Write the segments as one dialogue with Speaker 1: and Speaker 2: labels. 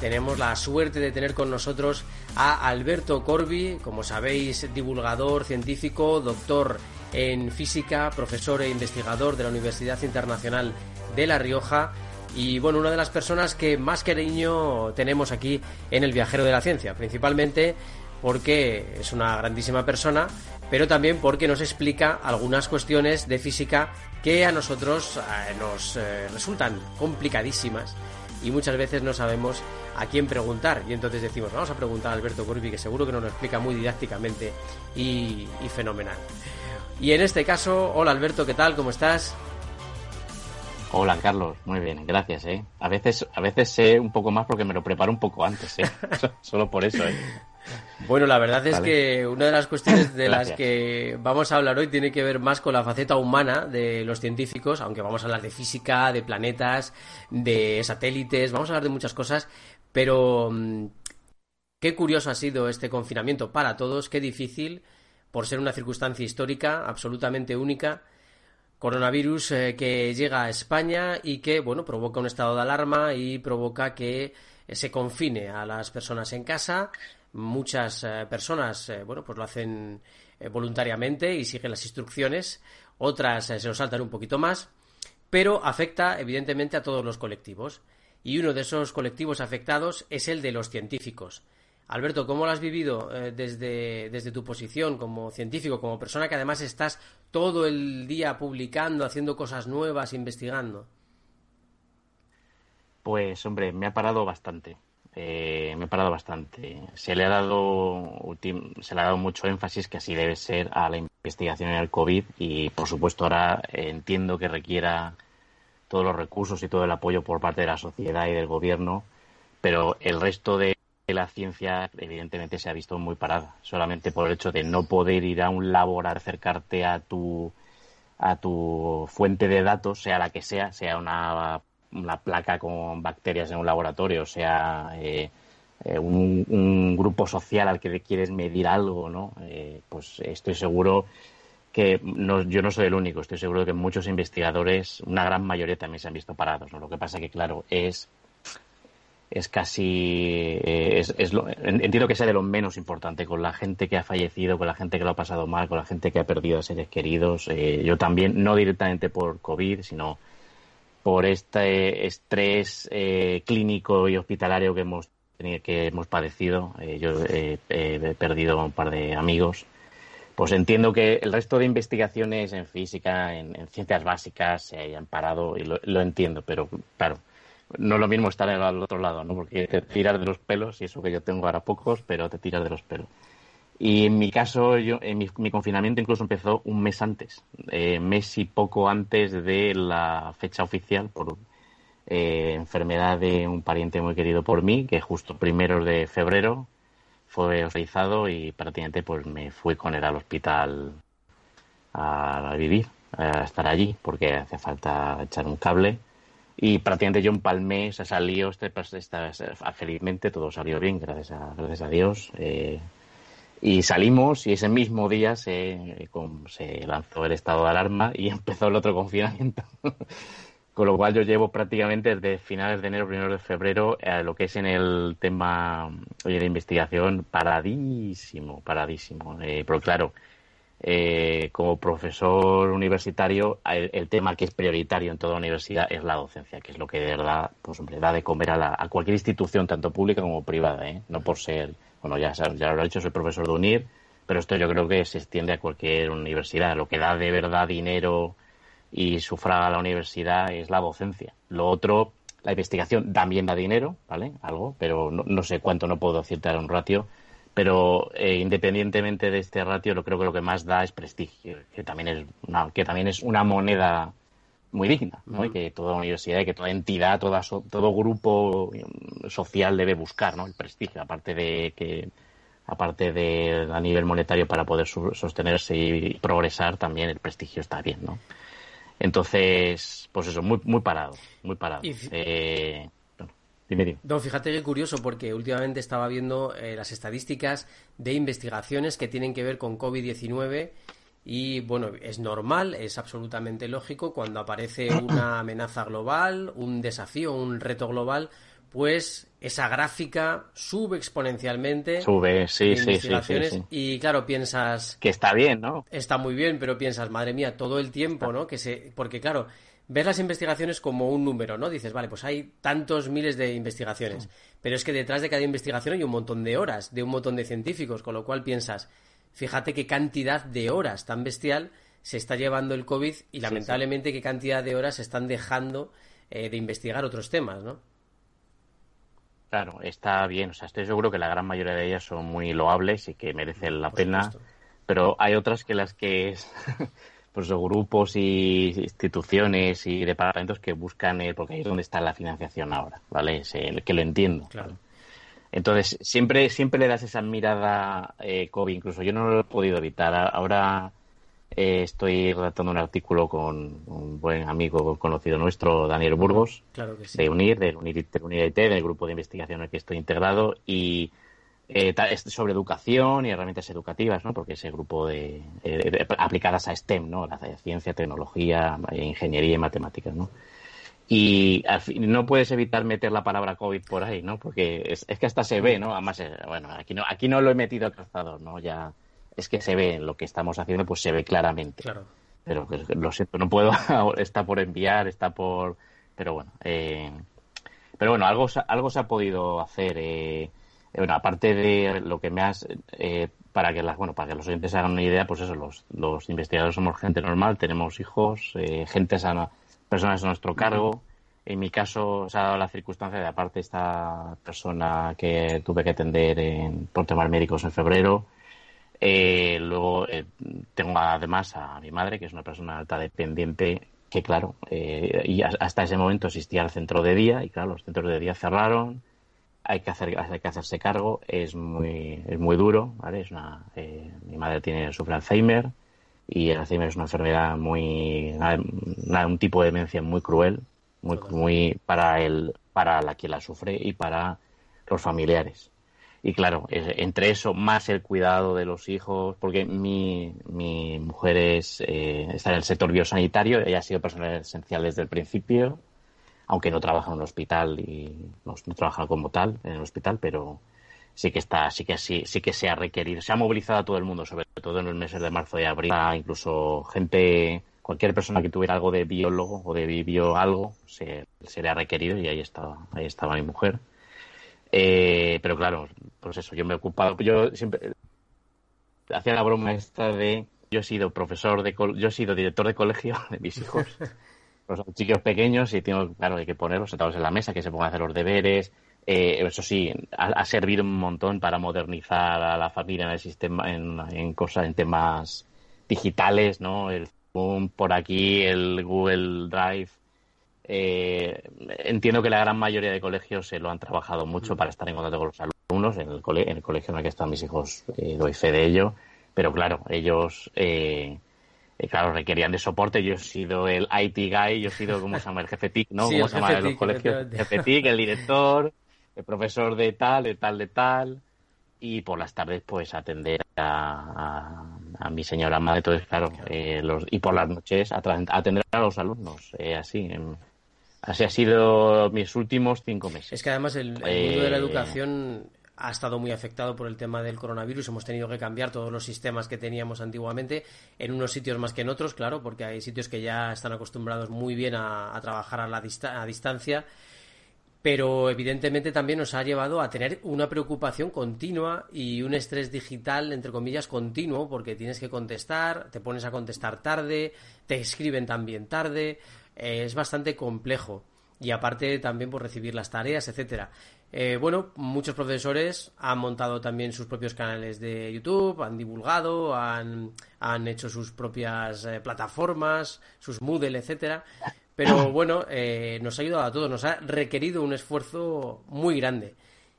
Speaker 1: tenemos la suerte de tener con nosotros a Alberto Corbi, como sabéis, divulgador científico, doctor en física, profesor e investigador de la Universidad Internacional de La Rioja y bueno, una de las personas que más cariño tenemos aquí en el viajero de la ciencia, principalmente porque es una grandísima persona, pero también porque nos explica algunas cuestiones de física que a nosotros eh, nos eh, resultan complicadísimas y muchas veces no sabemos a quién preguntar. Y entonces decimos, vamos a preguntar a Alberto Corbi, que seguro que nos lo explica muy didácticamente y, y fenomenal. Y en este caso, hola Alberto, ¿qué tal? ¿Cómo estás?
Speaker 2: Hola Carlos, muy bien, gracias. ¿eh? A veces, a veces sé un poco más porque me lo preparo un poco antes, ¿eh? solo por eso. ¿eh?
Speaker 1: Bueno, la verdad es que una de las cuestiones de las que vamos a hablar hoy tiene que ver más con la faceta humana de los científicos, aunque vamos a hablar de física, de planetas, de satélites, vamos a hablar de muchas cosas, pero mm, qué curioso ha sido este confinamiento para todos, qué difícil, por ser una circunstancia histórica absolutamente única. Coronavirus eh, que llega a España y que, bueno, provoca un estado de alarma y provoca que se confine a las personas en casa, Muchas eh, personas, eh, bueno, pues lo hacen eh, voluntariamente y siguen las instrucciones, otras se lo saltan un poquito más, pero afecta evidentemente a todos los colectivos. Y uno de esos colectivos afectados es el de los científicos. Alberto, ¿cómo lo has vivido desde, desde tu posición como científico, como persona que además estás todo el día publicando, haciendo cosas nuevas, investigando?
Speaker 2: Pues hombre, me ha parado bastante. Eh, me he parado bastante. Se le ha dado se le ha dado mucho énfasis que así debe ser a la investigación en el COVID y por supuesto ahora entiendo que requiera todos los recursos y todo el apoyo por parte de la sociedad y del gobierno, pero el resto de la ciencia evidentemente se ha visto muy parada, solamente por el hecho de no poder ir a un labor a acercarte a tu a tu fuente de datos, sea la que sea, sea una una placa con bacterias en un laboratorio, o sea, eh, eh, un, grupo social al que quieres medir algo, ¿no? Eh, pues estoy seguro que no, yo no soy el único, estoy seguro que muchos investigadores, una gran mayoría también se han visto parados, ¿no? Lo que pasa que, claro, es es casi es, entiendo que sea de lo menos importante con la gente que ha fallecido con la gente que lo ha pasado mal con la gente que ha perdido a seres queridos yo también no directamente por covid sino por este estrés eh, clínico y hospitalario que hemos que hemos padecido. Eh, yo he perdido un par de amigos. Pues entiendo que el resto de investigaciones en física, en, ciencias básicas, se hayan parado y lo, entiendo, pero claro, no es lo mismo estar al otro lado, ¿no? Porque te tiras de los pelos, y eso que yo tengo ahora pocos, pero te tiras de los pelos. Y en mi caso, yo, en mi, confinamiento incluso empezó un mes antes, eh, mes y poco antes de la fecha oficial por eh, enfermedad de un pariente muy querido por mí, que justo primeros de febrero fue hospitalizado y prácticamente pues me fui con él al hospital a, vivir, a estar allí, porque hace falta echar un cable. Y prácticamente yo empalmé, se salió, este, pues, felizmente todo salió bien, gracias a, gracias a Dios. Eh, y salimos y ese mismo día se, se lanzó el estado de alarma y empezó el otro confinamiento. Con lo cual yo llevo prácticamente desde finales de enero, primero de febrero, a lo que es en el tema de investigación, paradísimo, paradísimo. Eh, pero claro, eh, como profesor universitario, el, tema que es prioritario en toda universidad es la docencia, que es lo que de verdad pues, hombre, da de comer a, a cualquier institución, tanto pública como privada, ¿eh? no por ser bueno, ya, ya lo ha dicho, soy profesor de UNIR, pero esto yo creo que se extiende a cualquier universidad. Lo que da de verdad dinero y sufraga a la universidad es la docencia. Lo otro, la investigación también da dinero, ¿vale? Algo, pero no, sé cuánto, no puedo decirte un ratio. Pero eh, independientemente de este ratio, lo creo que lo que más da es prestigio, que también es una, que también es una moneda muy digna, ¿no? Y que toda universidad, que toda entidad, toda todo grupo mm, social debe buscar, ¿no? El prestigio, aparte de que aparte de a nivel monetario para poder sostenerse y progresar, también el prestigio está bien, ¿no? Entonces, pues eso, muy, muy parado, muy parado. Eh,
Speaker 1: no, fíjate qué curioso, porque últimamente estaba viendo eh, las estadísticas de investigaciones que tienen que ver con COVID-19 y bueno, es normal, es absolutamente lógico cuando aparece una amenaza global, un desafío, un reto global, pues esa gráfica sube exponencialmente.
Speaker 2: Sube, sí, sí, sí, sí,
Speaker 1: Y claro, piensas...
Speaker 2: Que está bien, ¿no?
Speaker 1: Está muy bien, pero piensas, madre mía, todo el tiempo, ¿no? Que se... Porque claro, ves las investigaciones como un número, ¿no? Dices, vale, pues hay tantos miles de investigaciones, pero es que detrás de cada investigación hay un montón de horas, de un montón de científicos, con lo cual piensas, fíjate qué cantidad de horas tan bestial se está llevando el COVID y lamentablemente qué cantidad de horas se están dejando eh, de investigar otros temas, ¿no?
Speaker 2: Claro, está bien, o sea, estoy seguro que la gran mayoría de ellas son muy loables y que merecen la pena, pero hay otras que las que es pues grupos y instituciones y departamentos que buscan, eh, porque ahí es donde está la financiación ahora, ¿vale? Es, que lo entiendo. Claro. Entonces, siempre, siempre le das esa mirada eh, COVID, incluso yo no lo he podido evitar. Ahora eh, estoy redactando un artículo con un buen amigo conocido nuestro, Daniel Burgos, de UNIR, del UNIR, del IT, del grupo de investigación en el que estoy integrado, y eh, sobre educación y herramientas educativas, ¿no? Porque ese grupo eh, de, aplicadas a STEM, ¿no? La ciencia, tecnología, ingeniería y matemáticas, ¿no? Y no puedes evitar meter la palabra COVID por ahí, ¿no? Porque es, que hasta se ve, ¿no? Además, eh, bueno, aquí no, aquí no lo he metido al calzador, ¿no? Ya es que se ve lo que estamos haciendo, pues se ve claramente.
Speaker 1: Claro.
Speaker 2: Pero lo siento, no puedo, está por enviar, está por, pero bueno, eh, pero bueno, algo, algo se ha podido hacer. Eh, bueno, aparte de lo que me has, eh, para que las, bueno, para que los oyentes hagan una idea, pues eso, los, los investigadores somos gente normal, tenemos hijos, eh, gente sana, personas a nuestro cargo. En mi caso se ha dado la circunstancia de aparte esta persona que tuve que atender en, por temas médicos en febrero. Eh, luego tengo además a mi madre, que es una persona alta dependiente, que claro, y hasta ese momento existía el centro de día, y claro, los centros de día cerraron hay que hacer hay que hacerse cargo es muy es muy duro vale es una eh, mi madre tiene sufre Alzheimer y el Alzheimer es una enfermedad muy un tipo de demencia muy cruel muy muy para el para la que la sufre y para los familiares. Y claro entre eso más el cuidado de los hijos porque mi, mi mujer es eh, está en el sector biosanitario ella ha sido personal esencial desde el principio aunque no trabaja en un hospital y no, trabaja como tal en el hospital, pero sí que está, sí que sí, sí que se ha requerido, se ha movilizado a todo el mundo, sobre todo en los meses de marzo y abril, incluso gente, cualquier persona que tuviera algo de biólogo o de bio algo, se, le ha requerido y ahí estaba, ahí estaba mi mujer. Eh, pero claro, pues eso, yo me he ocupado, yo siempre hacía la broma esta de yo he sido profesor de yo he sido director de colegio de mis hijos los chicos pequeños y tengo, claro, hay que ponerlos sentados en la mesa, que se pongan a hacer los deberes. Eh, eso sí, ha, servido un montón para modernizar a la familia en el sistema, en, cosas, en temas digitales, ¿no? El Zoom por aquí, el Google Drive. Eh, entiendo que la gran mayoría de colegios se lo han trabajado mucho para estar en contacto con los alumnos. En el, en el colegio en el que están mis hijos eh, doy fe de ello. Pero claro, ellos eh, claro, requerían de soporte. Yo he sido el IT guy, yo he sido, ¿cómo se llama? El jefe TIC, ¿no? ¿Cómo se llama en los colegios? El jefe TIC, el director, el profesor de tal, de tal, de tal. Y por las tardes, pues, atender a, a, mi señora madre. Entonces, claro, eh, los, y por las noches atender a los alumnos. Eh, así, así ha sido mis últimos cinco meses.
Speaker 1: Es que además el, mundo de la educación ha estado muy afectado por el tema del coronavirus. Hemos tenido que cambiar todos los sistemas que teníamos antiguamente, en unos sitios más que en otros, claro, porque hay sitios que ya están acostumbrados muy bien a, trabajar a, la a distancia. Pero evidentemente también nos ha llevado a tener una preocupación continua y un estrés digital, entre comillas, continuo, porque tienes que contestar, te pones a contestar tarde, te escriben también tarde, eh, es bastante complejo y aparte también por recibir las tareas, etcétera. Eh, bueno, muchos profesores han montado también sus propios canales de YouTube, han divulgado, han, han hecho sus propias eh, plataformas, sus Moodle, etcétera. Pero bueno, eh, nos ha ayudado a todos, nos ha requerido un esfuerzo muy grande.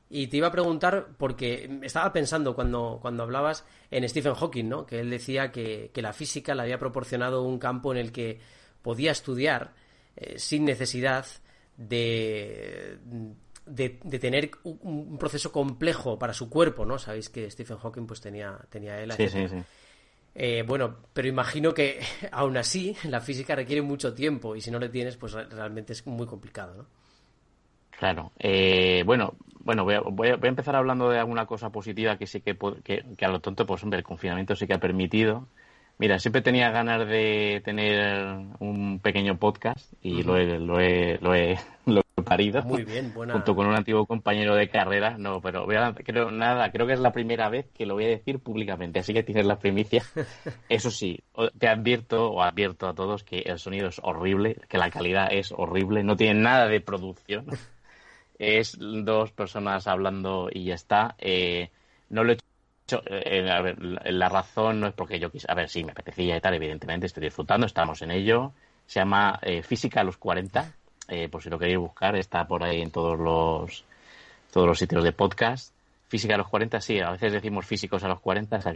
Speaker 1: Y te iba a preguntar, porque estaba pensando cuando, cuando hablabas en Stephen Hawking, ¿no? Que él decía que, que la física le había proporcionado un campo en el que podía estudiar sin necesidad de de, tener un, proceso complejo para su cuerpo, ¿no? Sabéis que Stephen Hawking pues tenía, tenía él.
Speaker 2: Sí, sí, sí.
Speaker 1: Eh, bueno, pero imagino que aún así la física requiere mucho tiempo y si no le tienes, pues realmente es muy complicado, ¿no?
Speaker 2: Claro. Eh, bueno, bueno, voy a, voy, a, empezar hablando de alguna cosa positiva que sí que, que, que, a lo tonto, pues hombre, el confinamiento sí que ha permitido. Mira, siempre tenía ganas de tener un pequeño podcast y lo, he, lo, he, lo, he, parido.
Speaker 1: Muy bien, buena.
Speaker 2: Junto con un antiguo compañero de carrera. No, pero creo, nada, creo que es la primera vez que lo voy a decir públicamente, así que tienes la primicia. Eso sí, te advierto o advierto a todos que el sonido es horrible, que la calidad es horrible, no tiene nada de producción. Es dos personas hablando y ya está. Eh, no lo he hecho eh, a ver, la razón no es porque yo quise, a ver, sí, me apetecía y tal, evidentemente, estoy disfrutando, estamos en ello. Se llama eh, Física a los 40, eh, por si lo queréis buscar, está por ahí en todos los, todos los sitios de podcast. Física a los 40, sí, a veces decimos físicos a los 40, o sea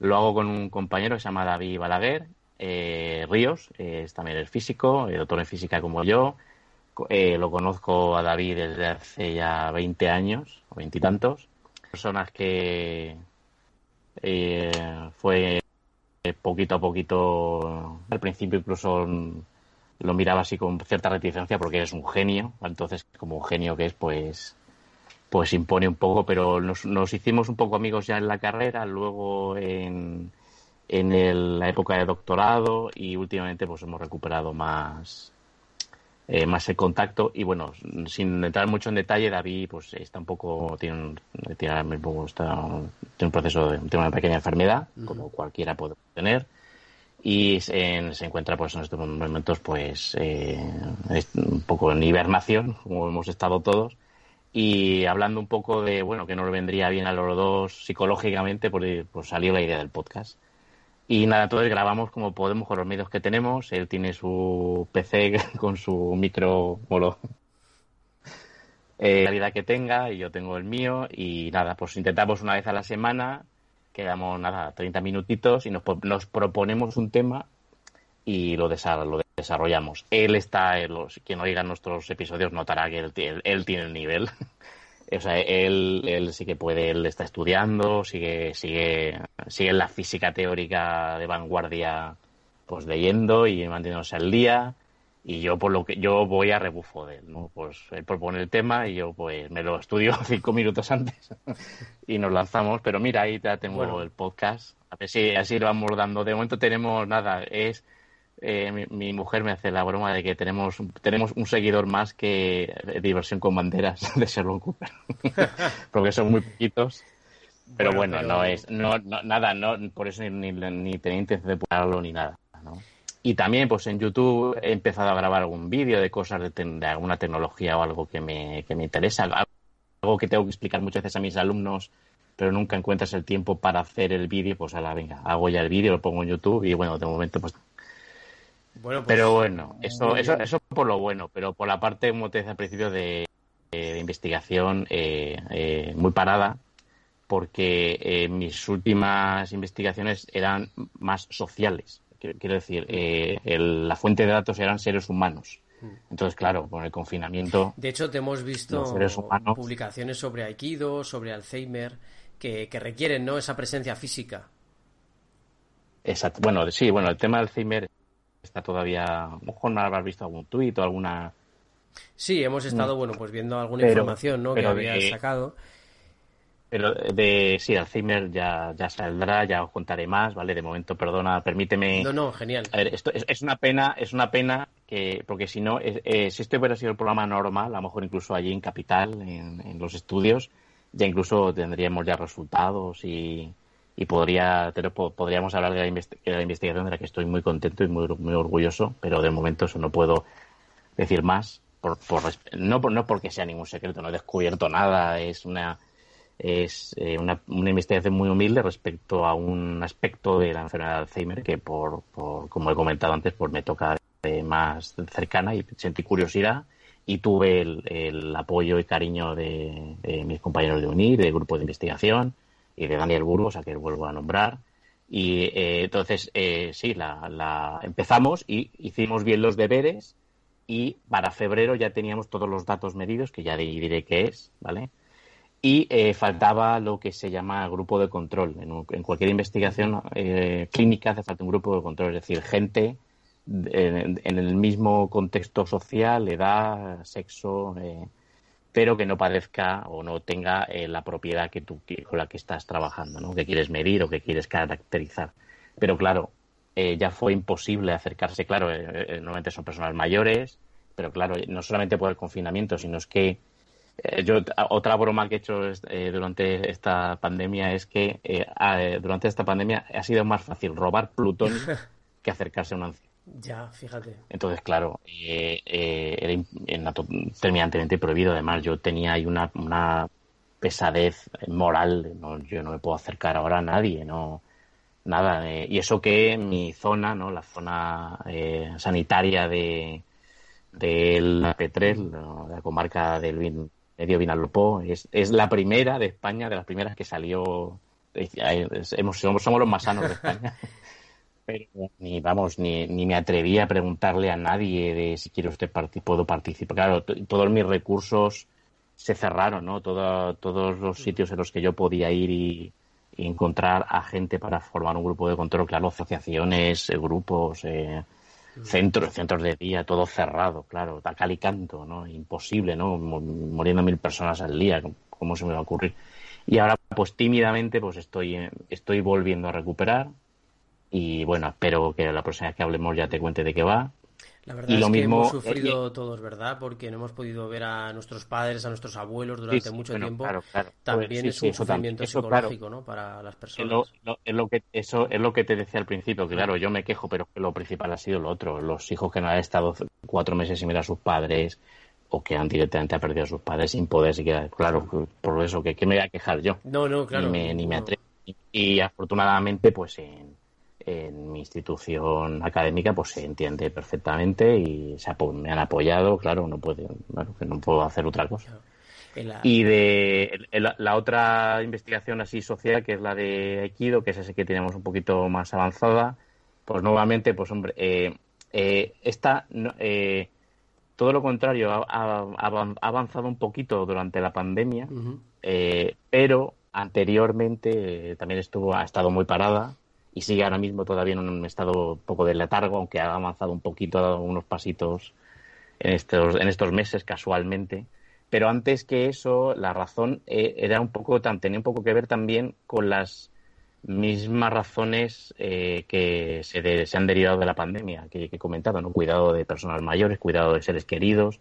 Speaker 2: lo hago con un compañero que se llama David Balaguer, eh, Ríos, eh, es también el físico, el doctor en física como yo. lo conozco a David desde hace ya 20 años, o veintitantos. Personas que fue poquito a poquito, al principio incluso lo miraba así con cierta reticencia porque es un genio, entonces como un genio que es, pues pues impone un poco, pero nos, nos hicimos un poco amigos ya en la carrera, luego en, en la época de doctorado y últimamente pues hemos recuperado más eh, más el contacto. Y bueno sin entrar mucho en detalle David pues está un poco tiene un, tiene, está, tiene un proceso de tiene una pequeña enfermedad como cualquiera puede tener y se, encuentra pues en estos momentos pues eh, un poco en hibernación como hemos estado todos. Y hablando un poco de bueno que no le vendría bien a los dos psicológicamente pues, pues salió la idea del podcast. Y nada entonces grabamos como podemos con los medios que tenemos. Él tiene su PC con su micro bueno, eh, la vida que tenga y yo tengo el mío. Y nada pues intentamos una vez a la semana quedamos nada, 30 minutitos y nos, nos proponemos un tema y lo, lo desarrollamos. Él está, los, quien oiga nuestros episodios notará que él, él, tiene el nivel. o sea, él, él sí que puede, él está estudiando, sigue, sigue, sigue la física teórica de vanguardia, pues leyendo y manteniéndose al día y yo por lo que yo voy a rebufo de él, ¿no? Pues él propone el tema y yo pues me lo estudio cinco minutos antes y nos lanzamos, pero mira, ahí ya tengo el podcast, a ver si así lo vamos dando. De momento tenemos nada, es eh, mi, mujer me hace la broma de que tenemos tenemos un seguidor más que diversión con banderas de Sherlock Cooper, porque son muy poquitos. Pero bueno, no es no, nada, no por eso ni, ni, tenía intención de ponerlo ni nada, ¿no? Y también, pues en YouTube he empezado a grabar algún vídeo de cosas de, alguna tecnología o algo que me, que me interesa, algo que tengo que explicar muchas veces a mis alumnos, pero nunca encuentras el tiempo para hacer el vídeo, pues a la venga, hago ya el vídeo, lo pongo en YouTube y bueno, de momento pues... Bueno, pues, pero bueno, eso, eso, eso por lo bueno, pero por la parte, como te decía al principio, de, investigación eh, eh, muy parada, porque eh, mis últimas investigaciones eran más sociales quiero decir, eh, la fuente de datos eran seres humanos. Mm. Entonces, claro, con el confinamiento.
Speaker 1: De hecho, te hemos visto publicaciones sobre Aikido, sobre Alzheimer, que, requieren ¿no? esa presencia física.
Speaker 2: Exacto. Bueno, sí, bueno, el tema del Alzheimer está todavía. A lo mejor no habrás visto algún tuit o alguna.
Speaker 1: Sí, hemos estado, mm. bueno, pues viendo alguna información ¿no? que había sacado.
Speaker 2: Pero de sí, Alzheimer ya, ya saldrá, ya os contaré más, ¿vale? De momento, perdona, permíteme.
Speaker 1: No, no, genial.
Speaker 2: A ver, esto es, una pena, es una pena que, porque si no, eh, si este hubiera sido el programa normal, a lo mejor incluso allí en Capital, en, los estudios, ya incluso tendríamos ya resultados y, y podría, podríamos hablar de la, investigación de la que estoy muy contento y muy, muy orgulloso, pero de momento eso no puedo decir más por, no, no porque sea ningún secreto, no he descubierto nada, es una es eh, una, una, investigación muy humilde respecto a un aspecto de la enfermedad de Alzheimer que por, por como he comentado antes pues me toca más cercana y sentí curiosidad y tuve el, apoyo y cariño de, mis compañeros de UNIR, del grupo de investigación y de Daniel Burgos, a que vuelvo a nombrar. Y eh, entonces, eh, sí, la, la, empezamos y hicimos bien los deberes y para febrero ya teníamos todos los datos medidos, que ya diré qué es, ¿vale? Y eh, faltaba lo que se llama grupo de control. En, cualquier investigación eh, clínica hace falta un grupo de control, es decir, gente en, el mismo contexto social, edad, sexo, eh, pero que no padezca o no tenga la propiedad que tú, con la que estás trabajando, ¿no? que quieres medir o que quieres caracterizar. Pero claro, ya fue imposible acercarse, claro, normalmente son personas mayores, pero claro, no solamente por el confinamiento, sino es que eh, yo, otra broma que he hecho eh, durante esta pandemia es que eh, durante esta pandemia ha sido más fácil robar Plutón que acercarse a un anciano.
Speaker 1: Ya, fíjate.
Speaker 2: Entonces, claro, era terminantemente prohibido. Además, yo tenía ahí una, una pesadez moral. No, yo no me puedo acercar ahora a nadie, no nada. y eso que mi zona, no, la zona sanitaria de de la Petrel, la comarca del medio Vinalopó. Es, es la primera de España, de las primeras que salió. Hemos, somos, los más sanos de España. Pero ni, vamos, ni, ni me atreví a preguntarle a nadie de si quiere usted puedo participar. Claro, todos mis recursos se cerraron, ¿no? todos los sitios en los que yo podía ir y, encontrar a gente para formar un grupo de control, claro, asociaciones, eh, grupos, eh, Centros, centros de día, todo cerrado, claro, tal cal y canto, ¿no? Imposible, ¿no? Muriendo mil personas al día, ¿cómo se me va a ocurrir? Y ahora, pues tímidamente, pues estoy, estoy volviendo a recuperar y bueno, espero que la próxima vez que hablemos ya te cuente de qué va
Speaker 1: la verdad es que hemos sufrido todos, ¿verdad? Porque no hemos podido ver a nuestros padres, a nuestros abuelos durante mucho tiempo. También es un sufrimiento psicológico, ¿no? Para las personas.
Speaker 2: Es lo, que, eso es lo que te decía al principio. Claro, yo me quejo, pero lo principal ha sido lo otro. Los hijos que no han estado cuatro meses sin ver a sus padres o que han directamente ha perdido a sus padres sin poder siquiera. Claro, por eso, que, me voy a quejar yo?
Speaker 1: No, no, claro.
Speaker 2: Ni me, ni me atrevo. Y afortunadamente, pues en en mi institución académica pues se entiende perfectamente y se me han apoyado, claro, no puedo, que no puedo hacer otra cosa. Y de la, otra investigación así social, que es la de Aikido, que es ese que tenemos un poquito más avanzada, pues nuevamente, pues hombre, eh, eh, esta, eh, todo lo contrario, ha, avanzado un poquito durante la pandemia, pero anteriormente también estuvo, ha estado muy parada y sigue ahora mismo todavía en un estado un poco de letargo, aunque ha avanzado un poquito, ha dado unos pasitos en estos, en estos meses casualmente. Pero antes que eso, la razón eh, era un poco, tenía un poco que ver también con las mismas razones eh, que se, se, han derivado de la pandemia que, que, he comentado, ¿no? Cuidado de personas mayores, cuidado de seres queridos,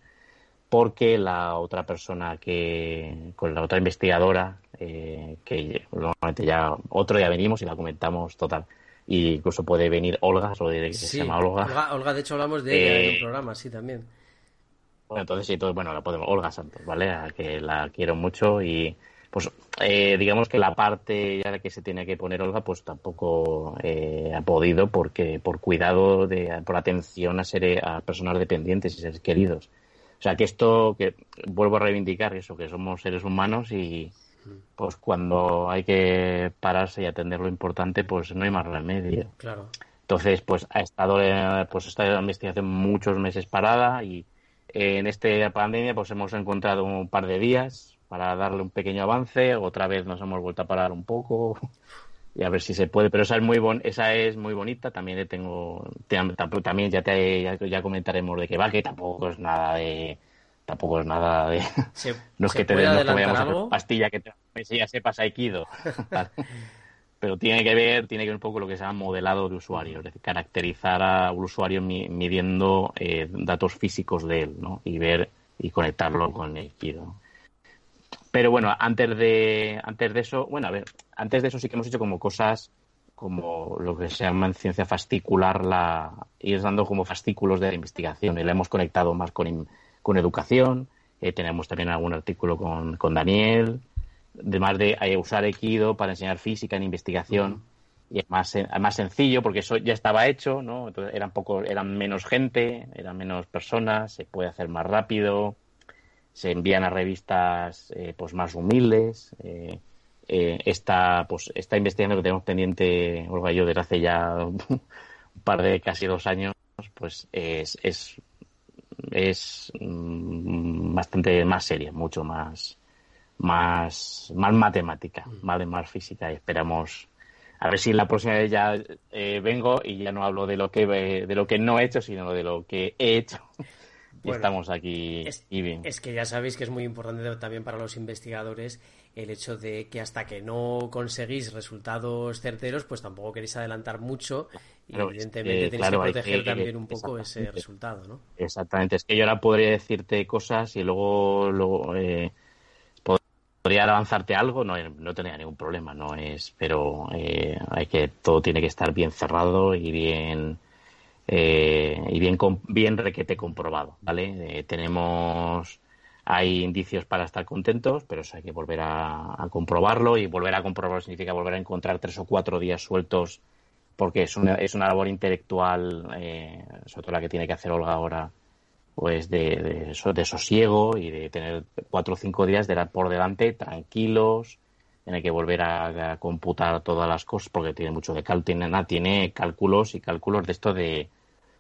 Speaker 2: porque la otra persona que, con la otra investigadora, eh, que normalmente ya otro ya venimos y la comentamos total. Y incluso puede venir Olga, diré que se llama
Speaker 1: Olga. Olga. de hecho hablamos de ella en un eh, programa, sí, también.
Speaker 2: Bueno, entonces sí, todo, bueno, la podemos, Olga Santos, ¿vale? A que la quiero mucho y pues eh, digamos que la parte ya que se tiene que poner Olga pues tampoco ha podido porque por cuidado de por atención a ser a personas dependientes y seres queridos o sea, que esto, que vuelvo a reivindicar eso, que somos seres humanos y pues cuando hay que pararse y atender lo importante, pues no hay más remedio.
Speaker 1: Claro.
Speaker 2: Entonces, pues ha estado, eh, pues esta investigación muchos meses parada y en esta pandemia pues hemos encontrado un par de días para darle un pequeño avance, otra vez nos hemos vuelto a parar un poco y a ver si se puede. Pero esa es muy bon esa es muy bonita. También le tengo, también ya te ya, comentaremos de que va, que tampoco es nada de tampoco es nada de no es que te no que vayamos pastilla que te, ya sepas aikido. Pero tiene que ver, tiene que ver un poco lo que se llama modelado de usuario, es decir, caracterizar al usuario midiendo eh, datos físicos de él, ¿no? Y ver y conectarlo con el aikido. Pero bueno, antes de, antes de eso, bueno, a ver, antes de eso sí que hemos hecho como cosas como lo que se llama en ciencia fascicular, la, ir dando como fascículos de la investigación. Y la hemos conectado más con, con educación. tenemos también algún artículo con, con Daniel, además de usar Equido para enseñar física en investigación. Y es más, más sencillo porque eso ya estaba hecho, ¿no? Entonces eran poco, eran menos gente, eran menos personas, se puede hacer más rápido, se envían a revistas eh, pues más humildes. Eh, eh, esta, pues, esta investigación que tenemos pendiente, Olga y yo, desde hace ya un par de casi dos años, pues es, es, es mm, bastante más seria, mucho más, más, más matemática, más, más física y esperamos a ver si la próxima vez ya eh, vengo y ya no hablo de lo que de lo que no he hecho, sino de lo que he hecho. y estamos aquí y bien.
Speaker 1: Es que ya sabéis que es muy importante también para los investigadores el hecho de que hasta que no conseguís resultados certeros, pues tampoco queréis adelantar mucho y evidentemente tenéis que proteger también un poco ese resultado, ¿no?
Speaker 2: Exactamente, es que yo ahora podría decirte cosas y luego, luego eh, podría avanzarte algo, no, no tenía ningún problema, no es, pero eh, hay que todo tiene que estar bien cerrado y bien eh, y bien bien requete comprobado, ¿vale? Eh, tenemos hay indicios para estar contentos, pero eso hay que volver a, comprobarlo y volver a comprobarlo significa volver a encontrar tres o cuatro días sueltos porque es una, es una labor intelectual, eh, sobre todo la que tiene que hacer Olga ahora, pues de, de, sosiego y de tener cuatro o cinco días de ir por delante tranquilos, tiene que volver a, computar todas las cosas porque tiene mucho de cálculo, tiene, tiene cálculos y cálculos de esto de,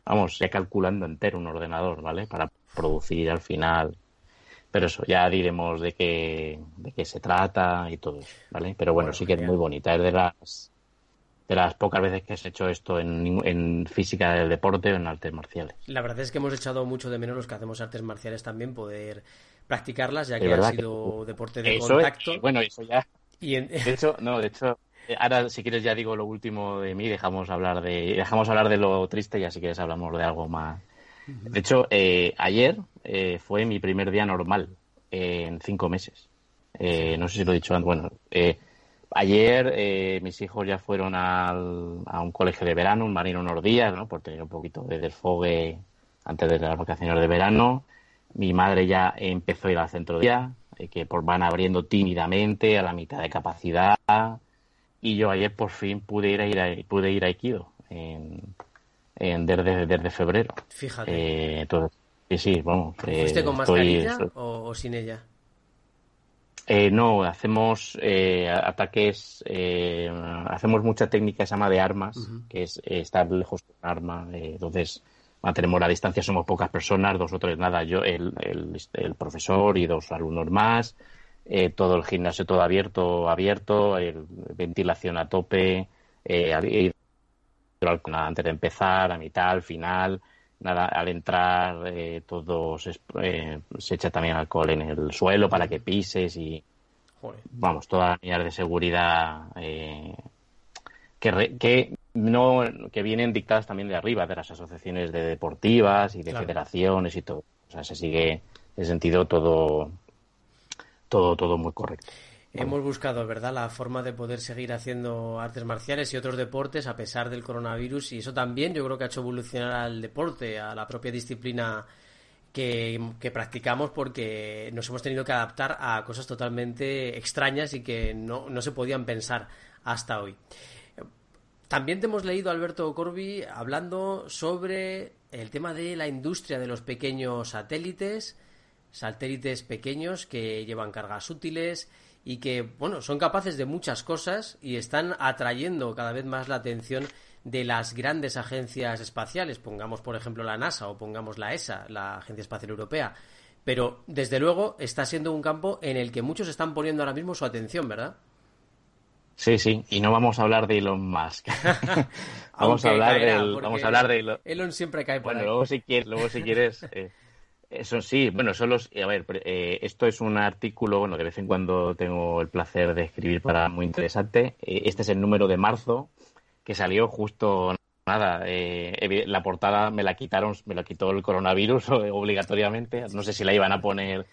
Speaker 2: vamos, ya calculando entero un ordenador, ¿vale? Para producir al final. Pero eso, ya diremos de qué, de qué se trata y todo, ¿vale? Pero bueno, sí que es muy bonita, es de las de las pocas veces que has hecho esto en, física del deporte o en artes marciales.
Speaker 1: La verdad es que hemos echado mucho de menos los que hacemos artes marciales también poder practicarlas, ya que ha sido deporte de contacto.
Speaker 2: bueno, eso ya. De hecho, no, de hecho, ahora si quieres ya digo lo último de mí, dejamos hablar de dejamos hablar de lo triste y ya si quieres hablamos de algo más. De hecho, eh, ayer eh, fue mi primer día normal en cinco meses. no sé si lo he dicho antes. Bueno, Ayer eh, mis hijos ya fueron al, a un colegio de verano, un marino unos días, ¿no? por tener un poquito de desfogue antes de las vacaciones de verano. Mi madre ya empezó a ir al centro de día, eh, que por, van abriendo tímidamente a la mitad de capacidad. Y yo ayer por fin pude ir a, ir a pude ir a Aikido en, en desde, desde febrero.
Speaker 1: Fíjate.
Speaker 2: Eh, sí, sí, vamos.
Speaker 1: ¿Fuiste con mascarilla o sin ella?
Speaker 2: Eh, no, hacemos eh, ataques, eh, hacemos mucha técnica que se llama de armas, que es estar lejos de un arma. entonces, mantenemos la distancia, somos pocas personas, dos o tres, nada, yo, el, el, profesor y dos alumnos más, todo el gimnasio todo abierto, abierto, ventilación a tope, antes de empezar, a mitad, al final nada, al entrar eh, todo se, eh, se, echa también alcohol en el suelo para que pises y vamos, todas las medidas de seguridad eh, que, que no que vienen dictadas también de arriba, de las asociaciones de deportivas y de federaciones y todo. O sea, se sigue en sentido todo todo todo muy correcto.
Speaker 1: Hemos buscado, ¿verdad?, la forma de poder seguir haciendo artes marciales y otros deportes a pesar del coronavirus y eso también yo creo que ha hecho evolucionar al deporte, a la propia disciplina que, practicamos porque nos hemos tenido que adaptar a cosas totalmente extrañas y que no, no se podían pensar hasta hoy. También te hemos leído, Alberto Corbi, hablando sobre el tema de la industria de los pequeños satélites, satélites pequeños que llevan cargas útiles y que, bueno, son capaces de muchas cosas y están atrayendo cada vez más la atención de las grandes agencias espaciales, pongamos por ejemplo la NASA o pongamos la ESA, la Agencia Espacial Europea. Pero desde luego está siendo un campo en el que muchos están poniendo ahora mismo su atención, ¿verdad?
Speaker 2: Sí, sí, y no vamos a hablar de Elon Musk. vamos, a hablar de vamos a hablar de
Speaker 1: Elon siempre cae por
Speaker 2: bueno, luego si quieres, luego si quieres eh, eso sí, bueno, solo a ver, eh, esto es un artículo, bueno, de vez en cuando tengo el placer de escribir para muy interesante. Eh, este es el número de marzo que salió justo nada. Eh, la portada me la quitaron, me la quitó el coronavirus obligatoriamente. No sé si la iban a poner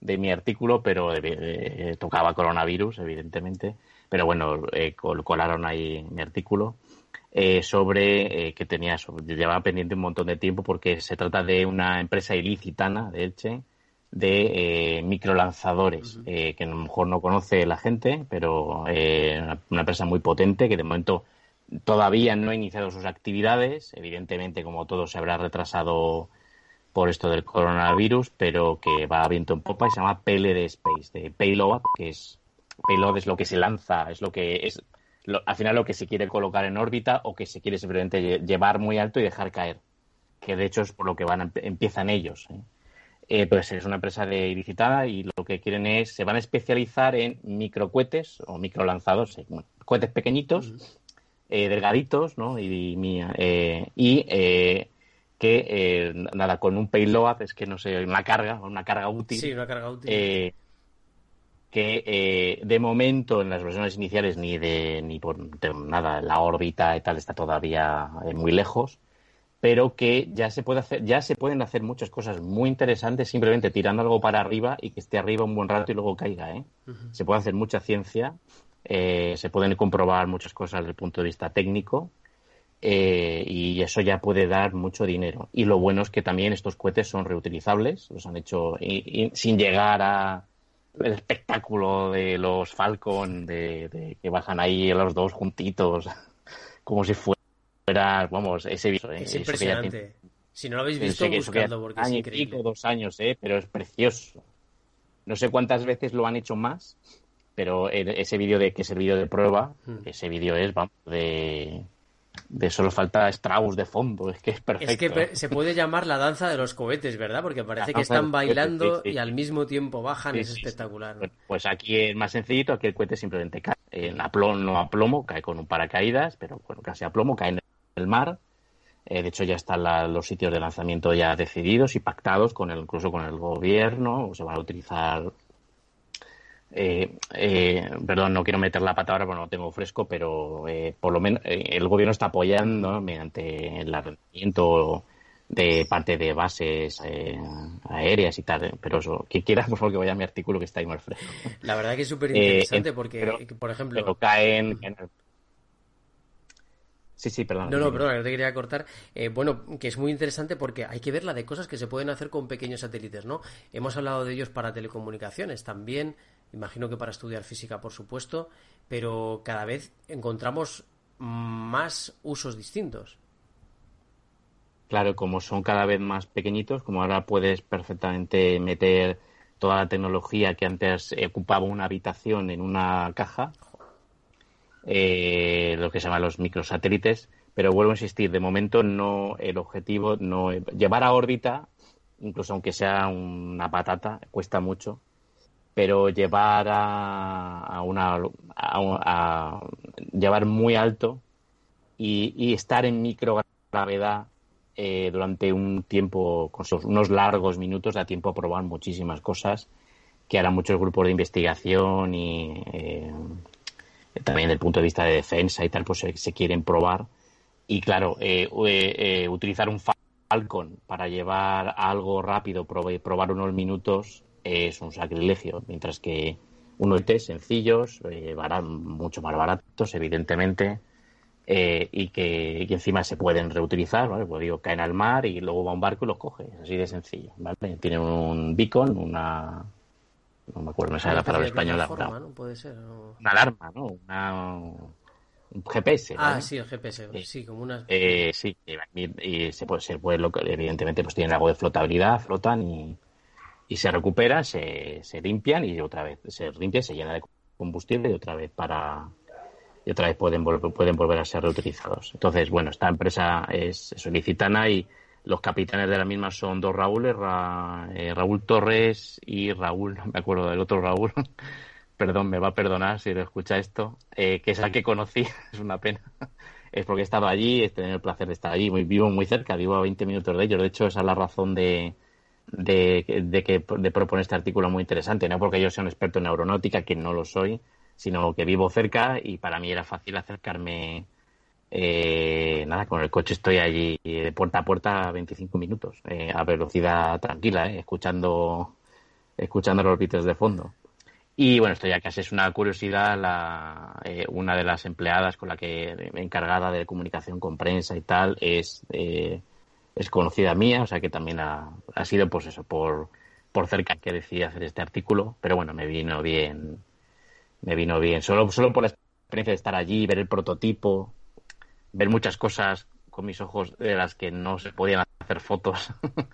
Speaker 2: de mi artículo, pero eh, tocaba coronavirus, evidentemente. Pero bueno, eh, colaron ahí mi artículo eh, sobre que tenía, llevaba pendiente un montón de tiempo porque se trata de una empresa ilicitana de Elche de microlanzadores que a lo mejor no conoce la gente, pero una, una empresa muy potente que de momento todavía no ha iniciado sus actividades. Evidentemente, como todo, se habrá retrasado por esto del coronavirus, pero que va a viento en popa y se llama PLD Space, de Payload, que es payload es lo que se lanza, es lo que es al final lo que se quiere colocar en órbita o que se quiere simplemente llevar muy alto y dejar caer, que de hecho es por lo que van empiezan ellos. ¿eh? Eh, pues es una empresa de ilicitada y lo que quieren es, se van a especializar en microcohetes o microlanzados, eh, cohetes pequeñitos, delgaditos, ¿no? Y, y que eh, nada, con un payload, es que no sé, una carga, una carga útil.
Speaker 1: Sí, una carga útil.
Speaker 2: Eh, que eh, de momento en las versiones iniciales ni de ni por nada la órbita y tal está todavía muy lejos pero que ya se puede hacer ya se pueden hacer muchas cosas muy interesantes simplemente tirando algo para arriba y que esté arriba un buen rato y luego caiga ¿eh? se puede hacer mucha ciencia se pueden comprobar muchas cosas desde el punto de vista técnico eh, y eso ya puede dar mucho dinero. Y lo bueno es que también estos cohetes son reutilizables, los han hecho sin llegar a el espectáculo de los Falcon, de, que bajan ahí los dos juntitos, como si fuera, vamos, ese
Speaker 1: vídeo. Es impresionante. Si no lo habéis visto, buscando, porque es increíble.
Speaker 2: dos años, ¿eh? pero es precioso. No sé cuántas veces lo han hecho más, pero ese vídeo de que es el vídeo de prueba, hmm. ese vídeo es, vamos, de de solo falta Strauss de fondo, es que es perfecto.
Speaker 1: Es que se puede llamar la danza de los cohetes, ¿verdad? Porque parece que están bailando y al mismo tiempo bajan, es espectacular.
Speaker 2: Pues aquí es más sencillito, aquí el cohete simplemente cae en aplomo, no a plomo, cae con un paracaídas, pero bueno, casi a plomo, cae en el mar. Eh, de hecho, ya están los sitios de lanzamiento ya decididos y pactados con el, incluso con el gobierno. Se van a utilizar eh, eh, perdón, no quiero meter la pata ahora porque no lo tengo fresco, pero eh, por lo menos el gobierno está apoyando mediante el arrendamiento de parte de bases aéreas y tal. Pero eso, que quieras, por favor, que vaya a mi artículo que está ahí más fresco.
Speaker 1: La verdad que es súper interesante porque, por ejemplo.
Speaker 2: Pero caen. Sí, sí, perdón.
Speaker 1: No, no, perdón, no te quería cortar. bueno, que es muy interesante porque hay que ver la de cosas que se pueden hacer con pequeños satélites, ¿no? Hemos hablado de ellos para telecomunicaciones, también imagino que para estudiar física, por supuesto, pero cada vez encontramos más usos distintos.
Speaker 2: Claro, como son cada vez más pequeñitos, como ahora puedes perfectamente meter toda la tecnología que antes ocupaba una habitación en una caja, eh, lo que se llama los microsatélites, pero vuelvo a insistir, de momento no el objetivo no llevar a órbita, incluso aunque sea una patata, cuesta mucho pero llevar a, una a, llevar muy alto y, estar en microgravedad eh, durante un tiempo, unos largos minutos, da tiempo a probar muchísimas cosas que ahora muchos grupos de investigación y eh, también desde el punto de vista de defensa y tal, pues se, quieren probar. Y claro, eh, eh, utilizar un Falcon para llevar algo rápido, probar unos minutos, es un sacrilegio, mientras que unos test sencillos, eh, mucho más baratos, evidentemente, eh, y, que, encima se pueden reutilizar, ¿vale? Pues digo, caen al mar y luego va un barco y los coge, así de sencillo, ¿vale? Tienen un beacon, una... No me acuerdo, no sé la palabra española.
Speaker 1: Una, ¿no? Puede ser,
Speaker 2: una alarma, ¿no? Una, un GPS.
Speaker 1: Ah, sí, el GPS, sí, como una...
Speaker 2: Eh, sí, y, se puede, se puede, evidentemente, pues tienen algo de flotabilidad, flotan y y se recupera, se, se limpian y otra vez se limpia, se llena de combustible y otra vez para y otra vez pueden, pueden volver a ser reutilizados. Entonces, bueno, esta empresa es solicitana y los capitanes de la misma son dos Raúles, eh, Raúl Torres y Raúl, no me acuerdo del otro Raúl, perdón, me va a perdonar si lo escucha esto, eh, que es el que conocí, es una pena, es porque he estado allí, he tenido el placer de estar allí, vivo muy cerca, vivo a 20 minutos de ellos, de hecho esa es la razón de, de, que de proponer este artículo muy interesante, no porque yo sea un experto en aeronáutica, que no lo soy, sino que vivo cerca y para mí era fácil acercarme. Eh, nada, con el coche estoy allí de puerta a puerta 25 minutos, eh, a velocidad tranquila, eh, escuchando escuchando los beats de fondo. Y bueno, esto ya casi es una curiosidad, la, eh, una de las empleadas con la que encargada de comunicación con prensa y tal es, eh, es conocida mía, o sea que también ha, ha sido pues eso, por, por cerca que decidí hacer este artículo, pero bueno, me vino bien, me vino bien, solo, solo por la experiencia de estar allí, ver el prototipo, ver muchas cosas con mis ojos de las que no se podían hacer fotos.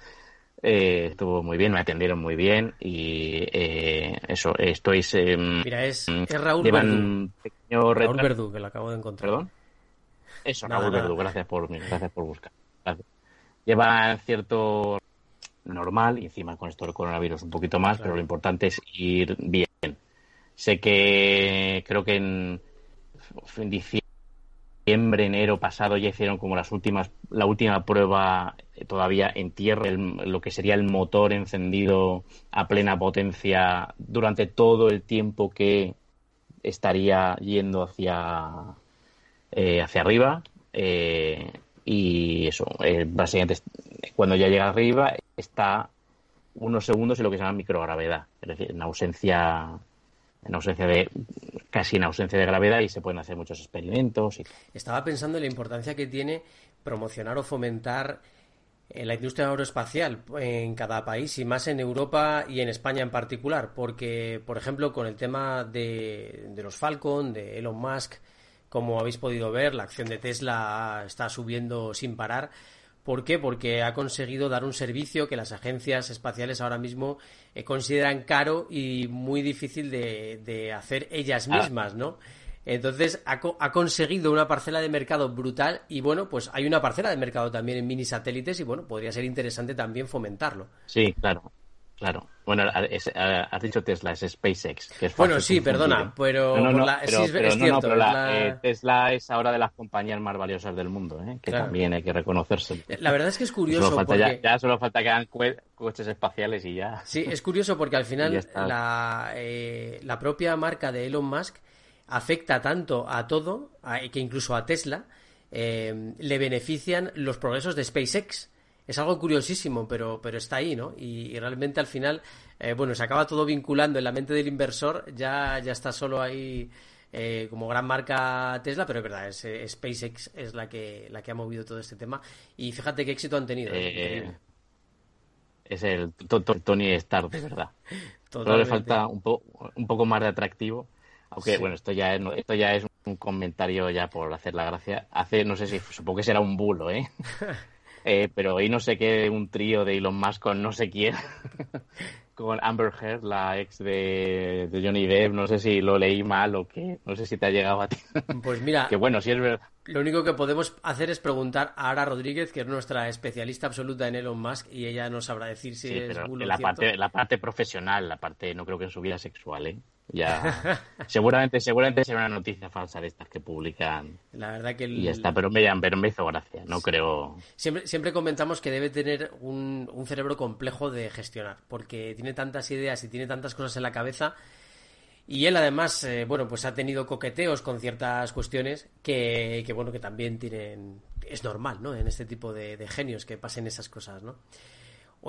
Speaker 2: Eh, estuvo muy bien, me atendieron muy bien y eh, eso, estoy...
Speaker 1: Mira, es, es Raúl Verdú. Raúl Verdú, que lo acabo de encontrar.
Speaker 2: ¿Perdón? Eso, Raúl Verdú, gracias por, gracias por buscar. Lleva cierto normal y encima con esto del coronavirus un poquito más, pero lo importante es ir bien. Sé que creo que en, en diciembre enero pasado ya hicieron como las últimas, la última prueba eh, todavía en tierra, lo que sería el motor encendido a plena potencia durante todo el tiempo que estaría yendo hacia, eh, hacia arriba. Eh, y eso, básicamente cuando ya llega arriba está unos segundos en lo que se llama microgravedad, es decir, en ausencia en ausencia de casi en ausencia de gravedad y se pueden hacer muchos experimentos. Y...
Speaker 1: Estaba pensando en la importancia que tiene promocionar o fomentar eh, la industria aeroespacial en cada país y más en Europa y en España en particular, porque, por ejemplo, con el tema de, de los Falcon, de Elon Musk, como habéis podido ver, la acción de Tesla está subiendo sin parar. ¿Por qué? Porque ha conseguido dar un servicio que las agencias espaciales ahora mismo eh, consideran caro y muy difícil de, hacer ellas ah. mismas, ¿no? Entonces ha, ha, conseguido una parcela de mercado brutal y bueno, pues hay una parcela de mercado también en mini satélites y bueno, podría ser interesante también fomentarlo.
Speaker 2: Sí, claro. Claro. Bueno, has dicho Tesla, es SpaceX. Que es
Speaker 1: bueno, sí, perdona, pero,
Speaker 2: Tesla es ahora de las compañías más valiosas del mundo, ¿eh? que también hay que reconocerse.
Speaker 1: La verdad es que es curioso.
Speaker 2: Solo porque... ya, solo falta que hagan coches espaciales y ya.
Speaker 1: Sí, es curioso porque al final la, eh, la propia marca de Elon Musk afecta tanto a todo, que incluso a Tesla, eh, le benefician los progresos de SpaceX es algo curiosísimo, pero, pero está ahí, ¿no? Y, realmente al final, eh, bueno, se acaba todo vinculando en la mente del inversor, ya, ya está solo ahí eh, como gran marca Tesla, pero es verdad, es, eh, SpaceX es la que, la que ha movido todo este tema. Y fíjate qué éxito han tenido.
Speaker 2: es el Tony Stark, de verdad. Solo le falta un, un poco más de atractivo. Aunque, bueno, esto ya, es, esto ya es un comentario ya por hacer la gracia. Hace, no sé si, supongo que será un bulo, ¿eh? Eh, pero ahí no sé qué, un trío de Elon Musk con no sé quién, con Amber Heard, la ex de, Johnny Depp, no sé si lo leí mal o qué, no sé si te ha llegado a ti.
Speaker 1: Pues mira,
Speaker 2: que bueno, si es verdad.
Speaker 1: Lo único que podemos hacer es preguntar a Ara Rodríguez, que es nuestra especialista absoluta en Elon Musk, y ella nos sabrá decir si es pero
Speaker 2: la parte, la parte profesional, la parte, no creo que en su vida sexual, ¿eh? Ya, seguramente, seguramente será una noticia falsa de estas que publican.
Speaker 1: La verdad que
Speaker 2: y ya está, pero me, pero me hizo gracia, no creo.
Speaker 1: Siempre, siempre comentamos que debe tener un, un cerebro complejo de gestionar, porque tiene tantas ideas y tiene tantas cosas en la cabeza. Y él además, eh, bueno, pues ha tenido coqueteos con ciertas cuestiones que, que, bueno, que también tienen, es normal, ¿no? En este tipo de, de genios que pasen esas cosas, ¿no?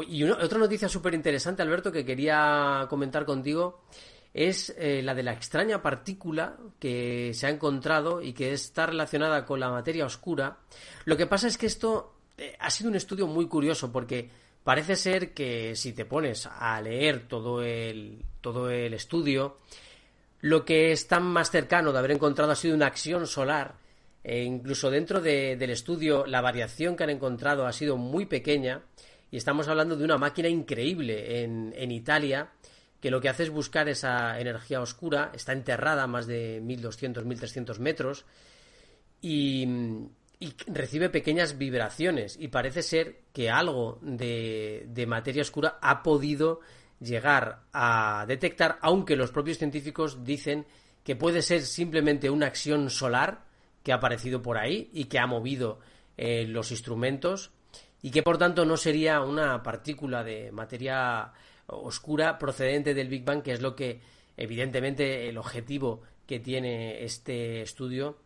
Speaker 1: Y otra noticia súper interesante, Alberto, que quería comentar contigo es eh, la de la extraña partícula que se ha encontrado y que está relacionada con la materia oscura. Lo que pasa es que esto eh, ha sido un estudio muy curioso porque parece ser que si te pones a leer todo el, todo el estudio, lo que está más cercano de haber encontrado ha sido una acción solar. E incluso dentro del estudio la variación que han encontrado ha sido muy pequeña y estamos hablando de una máquina increíble en, en Italia que lo que hace es buscar esa energía oscura, está enterrada a más de 1200, 1300 metros y, recibe pequeñas vibraciones y parece ser que algo de, materia oscura ha podido llegar a detectar, aunque los propios científicos dicen que puede ser simplemente una acción solar que ha aparecido por ahí y que ha movido eh, los instrumentos y que por tanto no sería una partícula de materia oscura procedente del Big Bang, que es lo que, evidentemente, el objetivo que tiene este estudio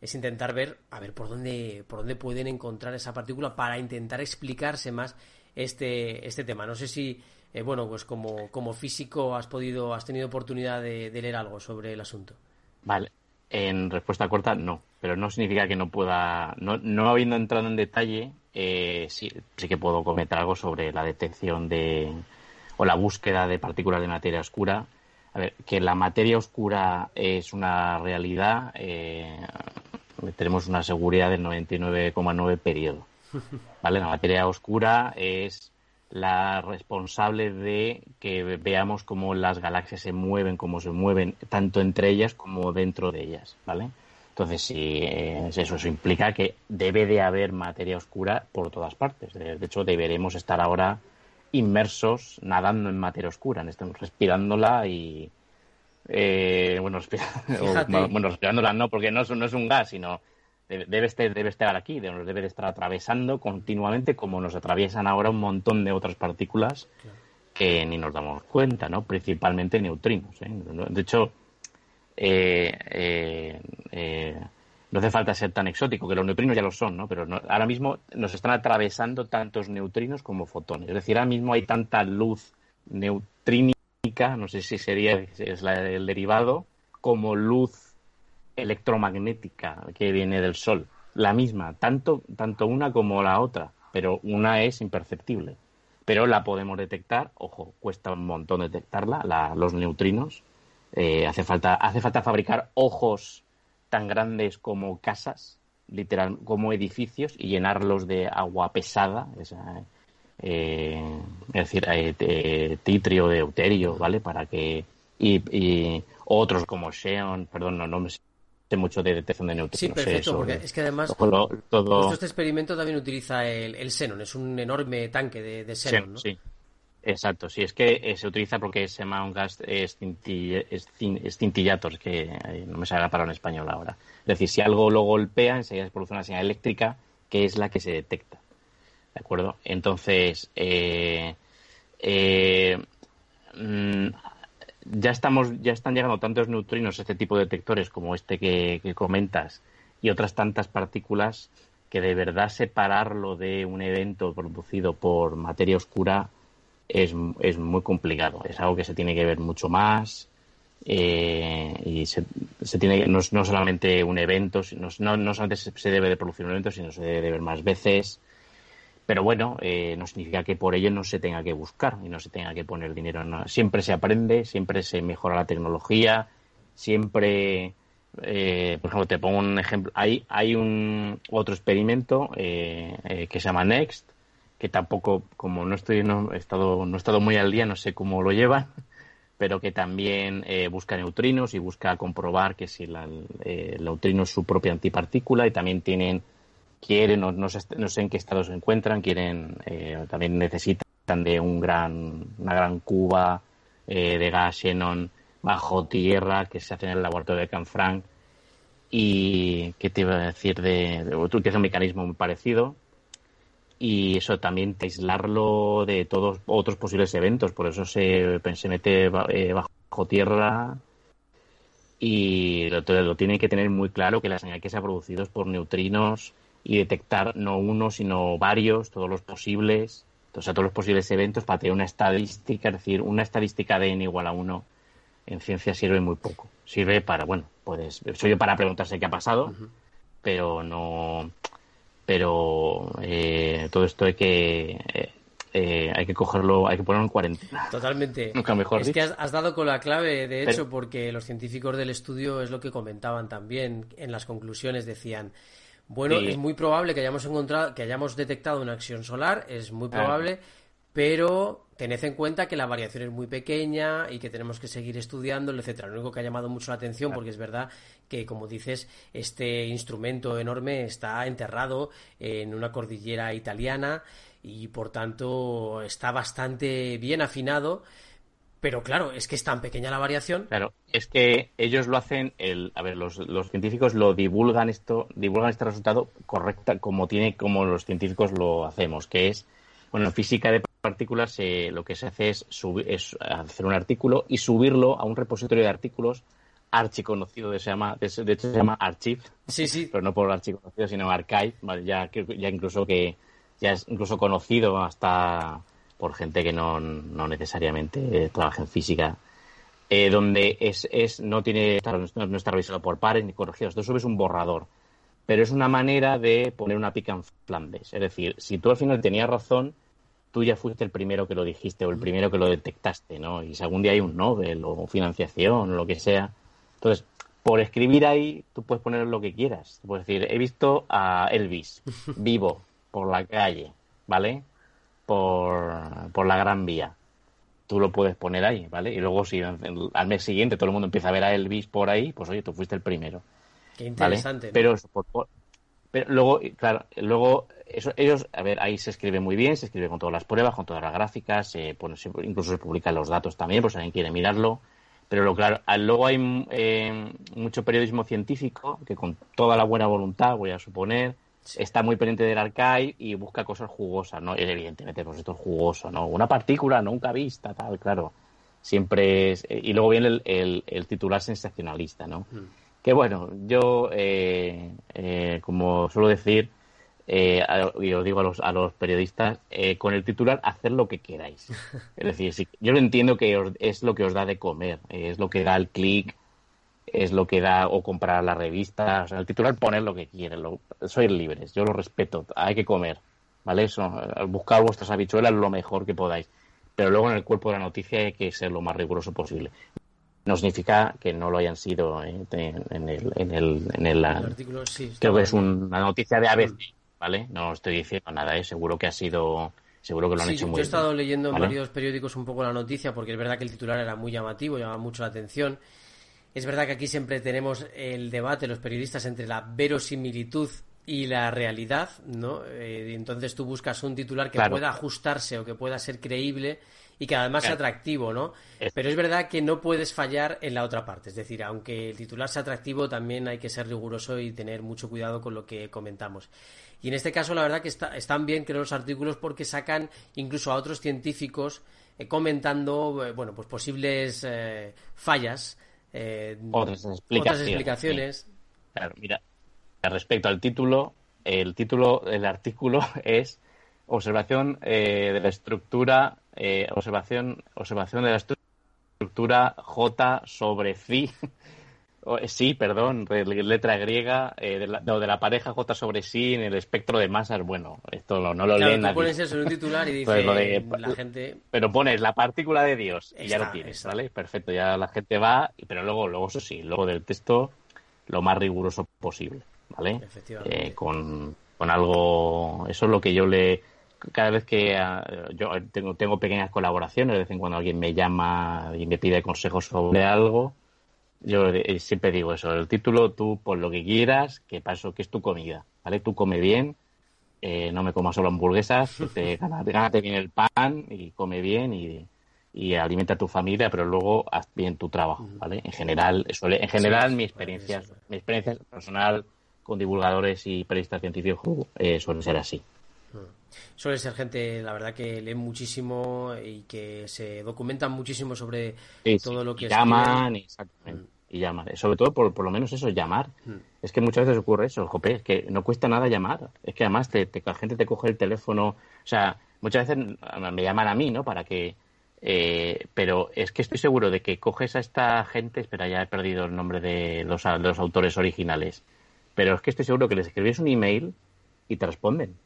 Speaker 1: es intentar ver, a ver por dónde, por dónde pueden encontrar esa partícula para intentar explicarse más este, este tema. No sé si eh, bueno, pues como, como físico has podido, has tenido oportunidad de, leer algo sobre el asunto.
Speaker 2: Vale, en respuesta corta, no, pero no significa que no pueda, no, no habiendo entrado en detalle, eh, sí, sí que puedo comentar algo sobre la detección de, o la búsqueda de partículas de materia oscura. A ver, que la materia oscura es una realidad, eh, tenemos una seguridad del 99,9 periodo. ¿Vale? La materia oscura es la responsable de que veamos cómo las galaxias se mueven, cómo se mueven, tanto entre ellas como dentro de ellas, ¿vale? Entonces, si eso, eso implica que debe de haber materia oscura por todas partes. De hecho, deberemos estar ahora inmersos nadando en materia oscura, estamos respirándola y eh, bueno, bueno, respirándola no, porque no es, no es un gas, sino debe, estar, debe estar aquí, nos debe de estar atravesando continuamente, como nos atraviesan ahora un montón de otras partículas que ni nos damos cuenta, ¿no? Principalmente neutrinos. ¿eh? De hecho, eh, eh, no hace falta ser tan exótico, que los neutrinos ya lo son, ¿no? Pero ahora mismo nos están atravesando tantos neutrinos como fotones. Es decir, ahora mismo hay tanta luz neutrínica, no sé si sería el derivado, como luz electromagnética que viene del Sol. La misma, tanto, tanto una como la otra, pero una es imperceptible. Pero la podemos detectar, ojo, cuesta un montón detectarla, los neutrinos. Eh, hace, falta, hace falta fabricar ojos tan grandes como casas, literal, como edificios, y llenarlos de agua pesada, eh, es decir, eh, titrio, de deuterio, ¿vale? Para que. Y, otros como Xeon, perdón, no, no me sé mucho de detección de neutrinos.
Speaker 1: Sí, perfecto, porque es que además todo... este experimento también utiliza el, el xenon, es un enorme tanque de, de xenon, ¿no?
Speaker 2: Sí, Exacto, sí, es que eh, se utiliza porque se llama un gas escintillator, que eh, no me sale la palabra en español ahora. Es decir, si algo lo golpea, enseguida se produce una señal eléctrica que es la que se detecta. ¿De acuerdo? Entonces, eh, mm, ya estamos, ya están llegando tantos neutrinos a este tipo de detectores como este que comentas y otras tantas partículas que de verdad separarlo de un evento producido por materia oscura es, es muy complicado. Es algo que se tiene que ver mucho más eh, y se, se tiene no, no, solamente un evento, no, no solamente se, debe de producir un evento, sino se debe de ver más veces. Pero bueno, eh, no significa que por ello no se tenga que buscar y no se tenga que poner dinero. Siempre se aprende, siempre se mejora la tecnología, siempre, eh, por ejemplo, te pongo un ejemplo. Hay, hay un otro experimento que se llama Next, que tampoco, como no estoy, no he estado, no he estado muy al día, no sé cómo lo llevan, pero que también eh, busca neutrinos y busca comprobar que si la, eh, el neutrino es su propia antipartícula y también tienen, quieren, no, no, sé, no sé en qué estado se encuentran, quieren, eh, también necesitan de un gran, una gran cuba de gas xenon bajo tierra que se hace en el laboratorio de Canfranc y que te iba a decir de, de utiliza un mecanismo muy parecido y eso también aislarlo de todos otros posibles eventos. Por eso se, se mete eh, bajo tierra y lo, lo, tiene que tener muy claro que la señal que se ha producido es por neutrinos y detectar no uno, sino varios, todos los posibles, o sea, todos los posibles eventos para tener una estadística, es decir, una estadística de n igual a 1 en ciencia sirve muy poco. Sirve para, bueno, pues, soy yo para preguntarse qué ha pasado, pero no pero eh, todo esto hay que eh, eh, hay que cogerlo, hay que ponerlo en cuarentena.
Speaker 1: Totalmente.
Speaker 2: Nunca mejor
Speaker 1: es que has, dado con la clave, de hecho, porque los científicos del estudio es lo que comentaban también en las conclusiones, decían, bueno, es muy probable que hayamos encontrado, que hayamos detectado una acción solar, es muy probable, pero tened en cuenta que la variación es muy pequeña y que tenemos que seguir estudiando, etcétera. Lo único que ha llamado mucho la atención, porque es verdad que, como dices, este instrumento enorme está enterrado en una cordillera italiana y, por tanto, está bastante bien afinado. Pero claro, es que es tan pequeña la variación.
Speaker 2: Claro, es que ellos lo hacen, el, a ver, los, los científicos lo divulgan esto, divulgan este resultado correcta como tiene, como los científicos lo hacemos, que es bueno, en física de partículas eh, lo que se hace es, es hacer un artículo y subirlo a un repositorio de artículos archiconocido, de, se llama, de, hecho se llama Archive,
Speaker 1: sí, sí.
Speaker 2: pero no por archiconocido, sino Archive, ya, ya incluso que ya es incluso conocido hasta por gente que no, no necesariamente trabaja en física, eh, donde es, es, no, tiene, no, está revisado por pares ni corregido. Tú subes un borrador, pero es una manera de poner una pica en flambes. Es decir, si tú al final tenías razón, tú ya fuiste el primero que lo dijiste o el primero que lo detectaste, ¿no? Y si algún día hay un Nobel o financiación o lo que sea, entonces, por escribir ahí, tú puedes poner lo que quieras. Puedes decir, he visto a Elvis vivo por la calle, ¿vale? Por, por la Gran Vía. Tú lo puedes poner ahí, ¿vale? Y luego si al mes siguiente todo el mundo empieza a ver a Elvis por ahí, pues oye, tú fuiste el primero.
Speaker 1: Qué interesante.
Speaker 2: Pero, pero luego, claro, luego eso, ellos, a ver, ahí se escribe muy bien, se escribe con todas las pruebas, con todas las gráficas, se incluso se publican los datos también, por si alguien quiere mirarlo. Pero lo, claro, luego hay eh, mucho periodismo científico que con toda la buena voluntad, voy a suponer, está muy pendiente del archive y busca cosas jugosas, ¿no? Evidentemente, pues esto es jugoso, ¿no? Una partícula nunca vista, tal, claro. Siempre es... Eh, y luego viene el, el, titular sensacionalista, ¿no? Mm. Que bueno, yo, eh, como suelo decir, eh, y os digo a los, a los periodistas, eh, con el titular, hacer lo que queráis. Es decir, si, yo lo entiendo que es lo que os da de comer, es lo que da el clic, es lo que da o comprar la revista. O sea, el titular, poner lo que quieren, lo, sois libres, yo lo respeto, hay que comer, ¿vale? Eso, buscar vuestras habichuelas lo mejor que podáis. Pero luego en el cuerpo de la noticia hay que ser lo más riguroso posible. No significa que no lo hayan sido ¿eh? en, el, en el, en el, artículo. Sí, creo que es una noticia de ABC. ¿Vale? No estoy diciendo nada, ¿eh? seguro que ha sido seguro que lo han hecho muy bien.
Speaker 1: Yo he estado leyendo en varios periódicos un poco la noticia porque es verdad que el titular era muy llamativo, llamaba mucho la atención. Es verdad que aquí siempre tenemos el debate, los periodistas, entre la verosimilitud y la realidad, ¿no? Eh, entonces tú buscas un titular que pueda ajustarse o que pueda ser creíble y que además sea atractivo, ¿no? Pero es verdad que no puedes fallar en la otra parte. Es decir, aunque el titular sea atractivo, también hay que ser riguroso y tener mucho cuidado con lo que comentamos. Y en este caso, la verdad que están bien, creo, los artículos porque sacan incluso a otros científicos eh, comentando, eh, bueno, pues posibles eh, fallas,
Speaker 2: otras explicaciones. Claro, mira, respecto al título, el título del artículo es observación de la estructura, observación, observación de la estructura J sobre phi Sí, perdón, letra griega, eh, de, la, de la pareja J sobre sí en el espectro de masas. Bueno, esto no, lo leen.
Speaker 1: Tú pones eso en un titular y dices la gente.
Speaker 2: Pero pones la partícula de Dios y ya lo tienes, ¿vale? Perfecto, ya la gente va, pero luego, luego eso sí, luego del texto lo más riguroso posible, ¿vale? Eh, con, con algo. Eso es lo que yo le cada vez que ah, yo tengo, tengo pequeñas colaboraciones, de vez en cuando alguien me llama y me pide consejos sobre algo, yo eh, siempre digo eso, el título tú por lo que quieras, que paso que es tu comida, ¿vale? Tú come bien, eh, no me comas solo hamburguesas, te, gánate bien el pan y come bien y, alimenta a tu familia, pero luego haz bien tu trabajo, ¿vale? En general, en general mi experiencia, mi experiencia personal con divulgadores y periodistas científicos eh, suele ser así.
Speaker 1: Suele ser gente, la verdad, que lee muchísimo y que se documentan muchísimo sobre todo lo que
Speaker 2: llaman, exactamente. Y llaman. Sobre todo, por, por lo menos eso, llamar. Mm. Es que muchas veces ocurre eso, jope, es que no cuesta nada llamar. Es que además te, la gente te coge el teléfono. O sea, muchas veces me llaman a mí, ¿no? Para que. Eh, pero es que estoy seguro de que coges a esta gente. Espera, ya he perdido el nombre de los, de los autores originales. Pero es que estoy seguro que les escribes un email y te responden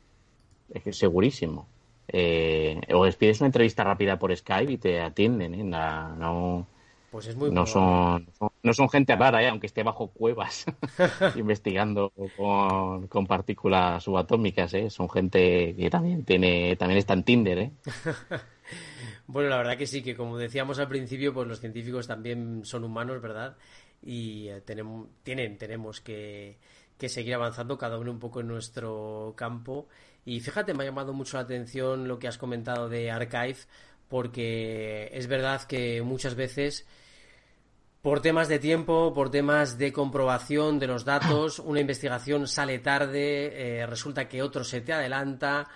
Speaker 2: es que segurísimo. Eh, o les pides una entrevista rápida por Skype y te atienden, ¿eh? no,
Speaker 1: pues es muy
Speaker 2: no son, no son gente rara, ¿eh? aunque esté bajo cuevas investigando con, con, partículas subatómicas, ¿eh? son gente que también tiene también está en Tinder. ¿eh?
Speaker 1: bueno, la verdad que sí, que como decíamos al principio, pues los científicos también son humanos, ¿verdad? Y eh, tenemos, tienen, tenemos que, que seguir avanzando cada uno un poco en nuestro campo y fíjate, me ha llamado mucho la atención lo que has comentado de Archive, porque es verdad que muchas veces, por temas de tiempo, por temas de comprobación de los datos, una investigación sale tarde, eh, resulta que otro se te adelanta.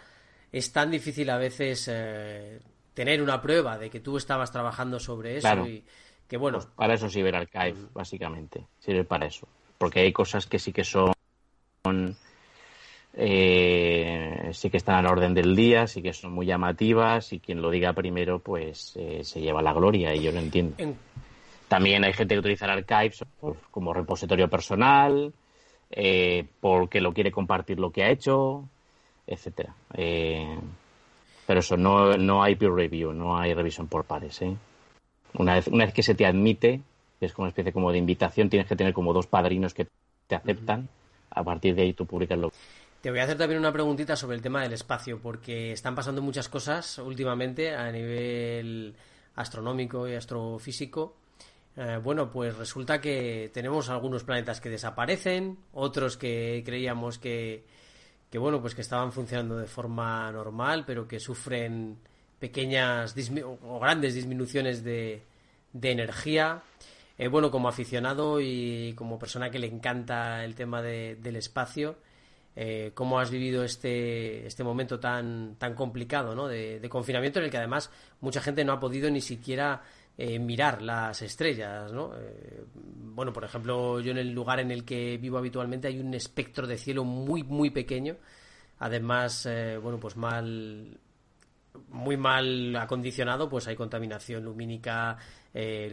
Speaker 1: Es tan difícil a veces eh, tener una prueba de que tú estabas trabajando sobre eso y que bueno. Pues
Speaker 2: para eso sirve Archive, básicamente. Sirve para eso. Porque hay cosas que sí que son eh, sí que están a la orden del día, sí que son muy llamativas y quien lo diga primero pues eh, se lleva la gloria y yo lo entiendo. También hay gente que utiliza el Archives como repositorio personal, eh, porque lo quiere compartir lo que ha hecho, etcétera. pero eso, no, no hay peer review, no hay revisión por pares. Una, vez, una vez que se te admite, es como una especie como de invitación, tienes que tener como dos padrinos que te aceptan. A partir de ahí tú publicas lo
Speaker 1: te voy a hacer también una preguntita sobre el tema del espacio, porque están pasando muchas cosas últimamente a nivel astronómico y astrofísico. Eh, bueno, pues resulta que tenemos algunos planetas que desaparecen, otros que creíamos que, que bueno, pues que estaban funcionando de forma normal, pero que sufren pequeñas o grandes disminuciones de, de energía. Eh, bueno, como aficionado y como persona que le encanta el tema del espacio, eh, cómo has vivido este, este momento tan, tan complicado ¿no? de, confinamiento en el que además mucha gente no ha podido ni siquiera eh, mirar las estrellas. ¿no? Eh, bueno, por ejemplo, yo en el lugar en el que vivo habitualmente hay un espectro de cielo muy, muy pequeño. Además, bueno, pues mal muy mal acondicionado, pues hay contaminación lumínica,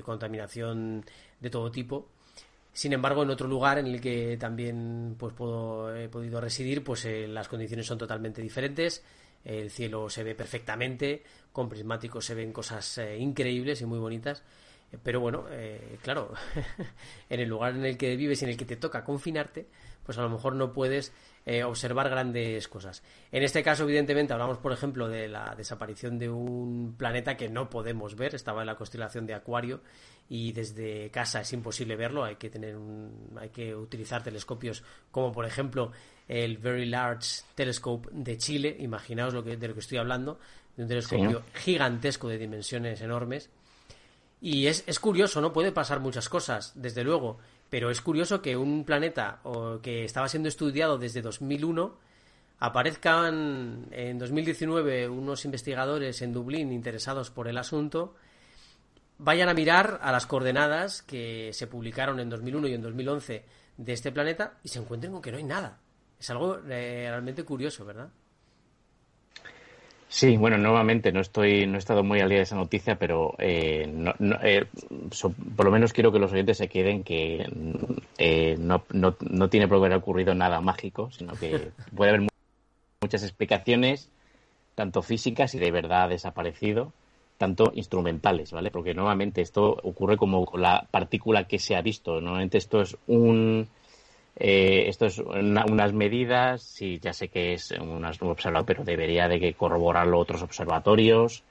Speaker 1: contaminación de todo tipo. Sin embargo, en otro lugar en el que también pues, puedo, he podido residir, pues eh, las condiciones son totalmente diferentes. El cielo se ve perfectamente, con prismáticos se ven cosas eh, increíbles y muy bonitas. Eh, pero bueno, claro, en el lugar en el que vives y en el que te toca confinarte, pues a lo mejor no puedes observar grandes cosas. En este caso, evidentemente, hablamos, por ejemplo, de la desaparición de un planeta que no podemos ver, estaba en la constelación de Acuario y desde casa es imposible verlo, hay que tener hay que utilizar telescopios como por ejemplo el Very Large Telescope de Chile, imaginaos lo que, de lo que estoy hablando, de un telescopio gigantesco de dimensiones enormes. Y es, es curioso, ¿no? Puede pasar muchas cosas, desde luego, pero es curioso que un planeta o, que estaba siendo estudiado desde 2001 aparezcan en 2019 unos investigadores en Dublín interesados por el asunto vayan a mirar a las coordenadas que se publicaron en 2001 y en 2011 de este planeta y se encuentren con que no hay nada. Es algo eh, realmente curioso, ¿verdad?
Speaker 2: Sí, bueno, nuevamente no estoy, no he estado muy al día de esa noticia, pero eh, eh, por lo menos quiero que los oyentes se queden que no, no, no, tiene por qué haber ocurrido nada mágico, sino que puede haber muchas explicaciones, tanto físicas y de verdad ha desaparecido, tanto instrumentales, ¿vale? Porque nuevamente esto ocurre como la partícula que se ha visto. Normalmente esto es un eh, esto es unas medidas, sí, ya sé que es un observador, pero debería de que corroborarlo otros observatorios,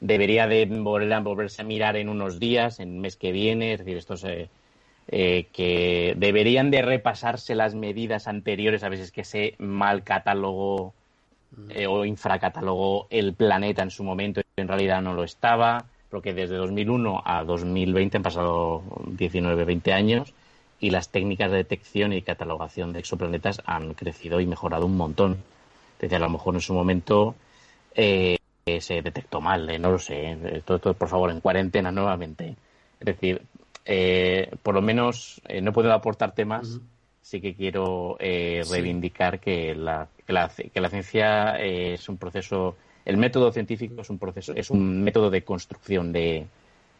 Speaker 2: debería de volverse a mirar en unos días, en el mes que viene, es decir, esto eh, eh, que deberían de repasarse las medidas anteriores, a veces que ese mal catálogo eh, o infracatalogó el planeta en su momento y en realidad no lo estaba, porque desde 2001 a 2020 han pasado 19, 20 años y las técnicas de detección y catalogación de exoplanetas han crecido y mejorado un montón. Desde a lo mejor en su momento eh, se detectó mal, eh, no lo sé. Todo, por favor, en cuarentena nuevamente. Es decir, por lo menos no puedo aportar más sí que quiero eh, reivindicar que la, que la, que la ciencia eh, es un proceso, el método científico es un proceso, es un método de construcción de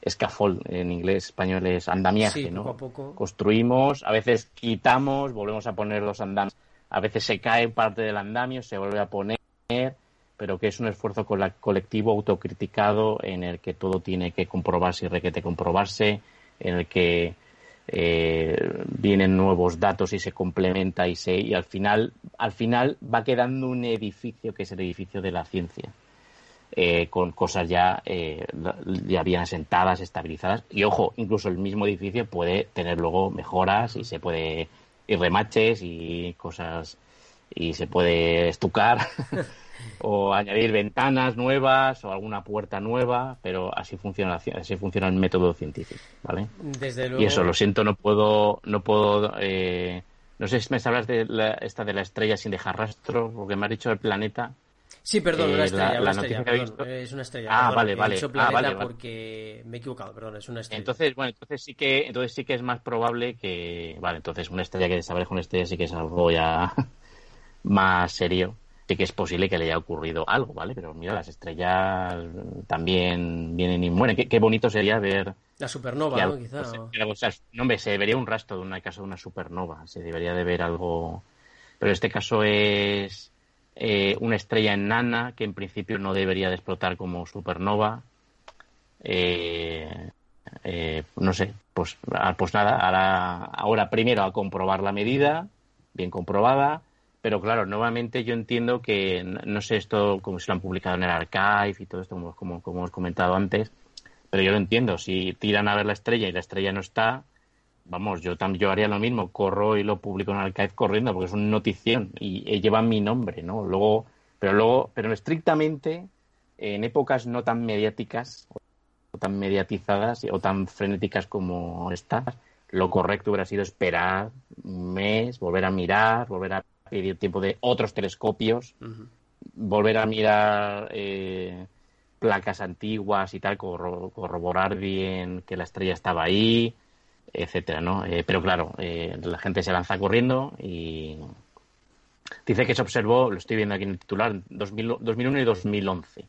Speaker 2: scaffold, en inglés español es andamiaje, ¿no? Construimos, a veces quitamos, volvemos a poner los andamios, a veces se cae parte del andamio, se vuelve a poner, pero que es un esfuerzo colectivo autocriticado en el que todo tiene que comprobarse y requete comprobarse, en el que eh, vienen nuevos datos y se complementa y se y al final al final va quedando un edificio que es el edificio de la ciencia eh, con cosas ya eh, ya bien asentadas estabilizadas y ojo incluso el mismo edificio puede tener luego mejoras y se puede ir remaches y cosas y se puede estucar o añadir ventanas nuevas o alguna puerta nueva, pero así funciona así funciona el método científico, ¿vale? Y eso, lo siento, no puedo no puedo eh, no sé si me hablas de la, esta de la estrella sin dejar rastro, porque me has dicho el planeta.
Speaker 1: Sí, perdón, una estrella, una estrella, es una estrella.
Speaker 2: Ah, vale, vale.
Speaker 1: ah,
Speaker 2: vale,
Speaker 1: porque me he equivocado, perdón, es una estrella.
Speaker 2: Entonces, bueno, entonces sí que entonces sí que es más probable que vale, entonces una estrella que desaparezca una estrella sí que es algo ya más serio, sí que es posible que le haya ocurrido algo, ¿vale? Pero mira, las estrellas también vienen y mueren. Qué, bonito sería ver...
Speaker 1: La supernova, ¿no? Quizá.
Speaker 2: no, hombre, se vería un rastro de una casa de una supernova. Se debería de ver algo... Pero en este caso es eh, una estrella enana que en principio no debería de explotar como supernova. Eh, eh, no sé, pues, ah, pues nada, ahora, ahora primero a comprobar la medida, bien comprobada, pero claro, nuevamente yo entiendo que, no sé esto, como se lo han publicado en el archive y todo esto, como, como, como hemos comentado antes, pero yo lo entiendo, si tiran a ver la estrella y la estrella no está, vamos, yo también yo haría lo mismo, corro y lo publico en archive corriendo, porque es una notición y, lleva mi nombre, ¿no? Luego, pero luego, pero estrictamente, en épocas no tan mediáticas, o tan mediatizadas o tan frenéticas como estas, lo correcto hubiera sido esperar un mes, volver a mirar, volver a pedir tiempo de otros telescopios, volver a mirar eh, placas antiguas y tal, corroborar bien que la estrella estaba ahí, etcétera, ¿no? Eh, pero claro, eh, la gente se lanza corriendo y dice que se observó, lo estoy viendo aquí en el titular, 2001 y 2011,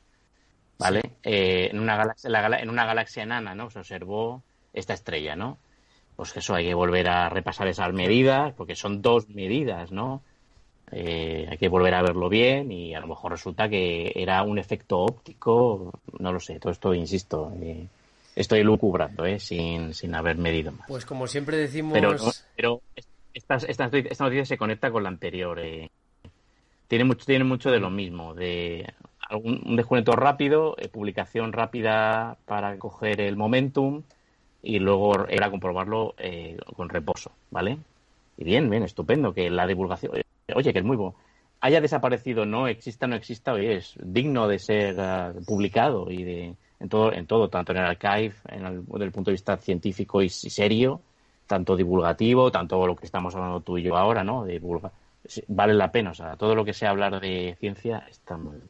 Speaker 2: ¿vale? en, una galaxia, en una galaxia enana, ¿no? Se observó esta estrella, ¿no? Pues eso, hay que volver a repasar esas medidas, porque son dos medidas, ¿no? Eh, hay que volver a verlo bien y a lo mejor resulta que era un efecto óptico, no lo sé, todo esto, insisto, eh, estoy lucubrando, eh, sin, sin haber medido más.
Speaker 1: Pues como siempre decimos...
Speaker 2: Pero, pero esta, esta, noticia se conecta con la anterior. Eh. Tiene, mucho, tiene mucho de lo mismo, de un descuento rápido, publicación rápida para coger el momentum y luego era comprobarlo con reposo, ¿vale? Y bien, bien, estupendo, que la divulgación oye, que es muy bueno, haya desaparecido, no exista, no exista, oye, es digno de ser ah, publicado y de en todo, en todo, tanto en el archive, en el, desde el punto de vista científico y, serio, tanto divulgativo, tanto lo que estamos hablando tú y yo ahora, ¿no? Vale la pena, o sea, todo lo que sea hablar de ciencia está muy bien.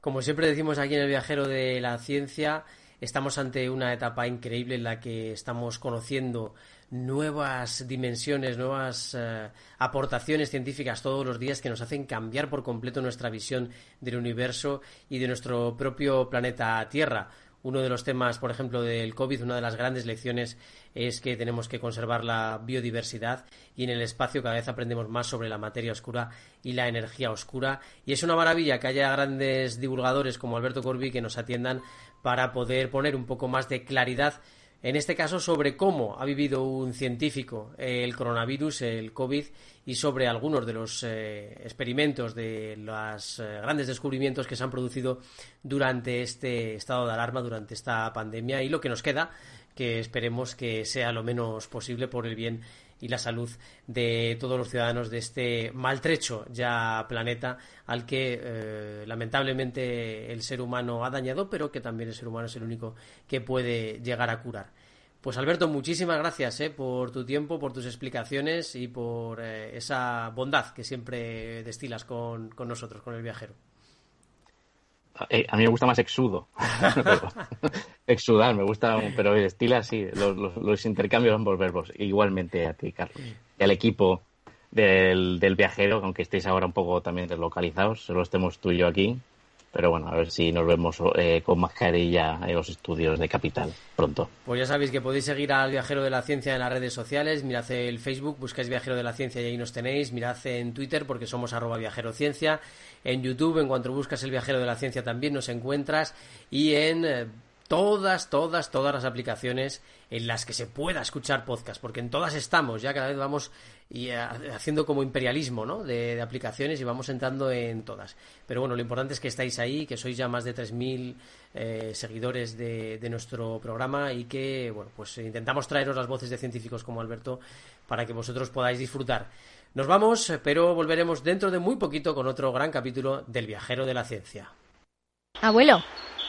Speaker 1: Como siempre decimos aquí en el viajero de la ciencia, estamos ante una etapa increíble en la que estamos conociendo nuevas dimensiones, nuevas eh, aportaciones científicas todos los días que nos hacen cambiar por completo nuestra visión del universo y de nuestro propio planeta Tierra. Uno de los temas, por ejemplo, del COVID, una de las grandes lecciones es que tenemos que conservar la biodiversidad y en el espacio cada vez aprendemos más sobre la materia oscura y la energía oscura. Y es una maravilla que haya grandes divulgadores como Alberto Corbi que nos atiendan para poder poner un poco más de claridad en este caso sobre cómo ha vivido un científico el coronavirus, el COVID, y sobre algunos de los eh, experimentos, de los eh, grandes descubrimientos que se han producido durante este estado de alarma, durante esta pandemia, y lo que nos queda, que esperemos que sea lo menos posible por el bien y la salud de todos los ciudadanos de este maltrecho ya planeta al que eh, lamentablemente el ser humano ha dañado, pero que también el ser humano es el único que puede llegar a curar. Pues Alberto, muchísimas gracias eh, por tu tiempo, por tus explicaciones y por eh, esa bondad que siempre destilas con, nosotros, con el viajero.
Speaker 2: A mí me gusta más exudo. Exudar, me gusta, pero destilas sí. Los, los, intercambios ambos verbos. Igualmente a ti, Carlos. Y al equipo del, del viajero, aunque estéis ahora un poco también deslocalizados, solo estemos tú y yo aquí. Pero bueno, a ver si nos vemos eh, con mascarilla en los estudios de Capital pronto.
Speaker 1: Pues ya sabéis que podéis seguir al Viajero de la Ciencia en las redes sociales. Mirad el Facebook, buscáis Viajero de la Ciencia y ahí nos tenéis. Mirad en Twitter porque somos arroba Viajero Ciencia. En YouTube, en cuanto buscas el Viajero de la Ciencia también nos encuentras. Y en eh, todas, todas, todas las aplicaciones en las que se pueda escuchar podcast, porque en todas estamos, ya cada vez vamos y, eh, haciendo como imperialismo ¿no? de, aplicaciones y vamos entrando en todas. Pero bueno, lo importante es que estáis ahí, que sois ya más de 3.000 eh, seguidores de, de, nuestro programa y que, bueno, pues intentamos traeros las voces de científicos como Alberto para que vosotros podáis disfrutar. Nos vamos, pero volveremos dentro de muy poquito con otro gran capítulo del viajero de la ciencia.
Speaker 3: Abuelo.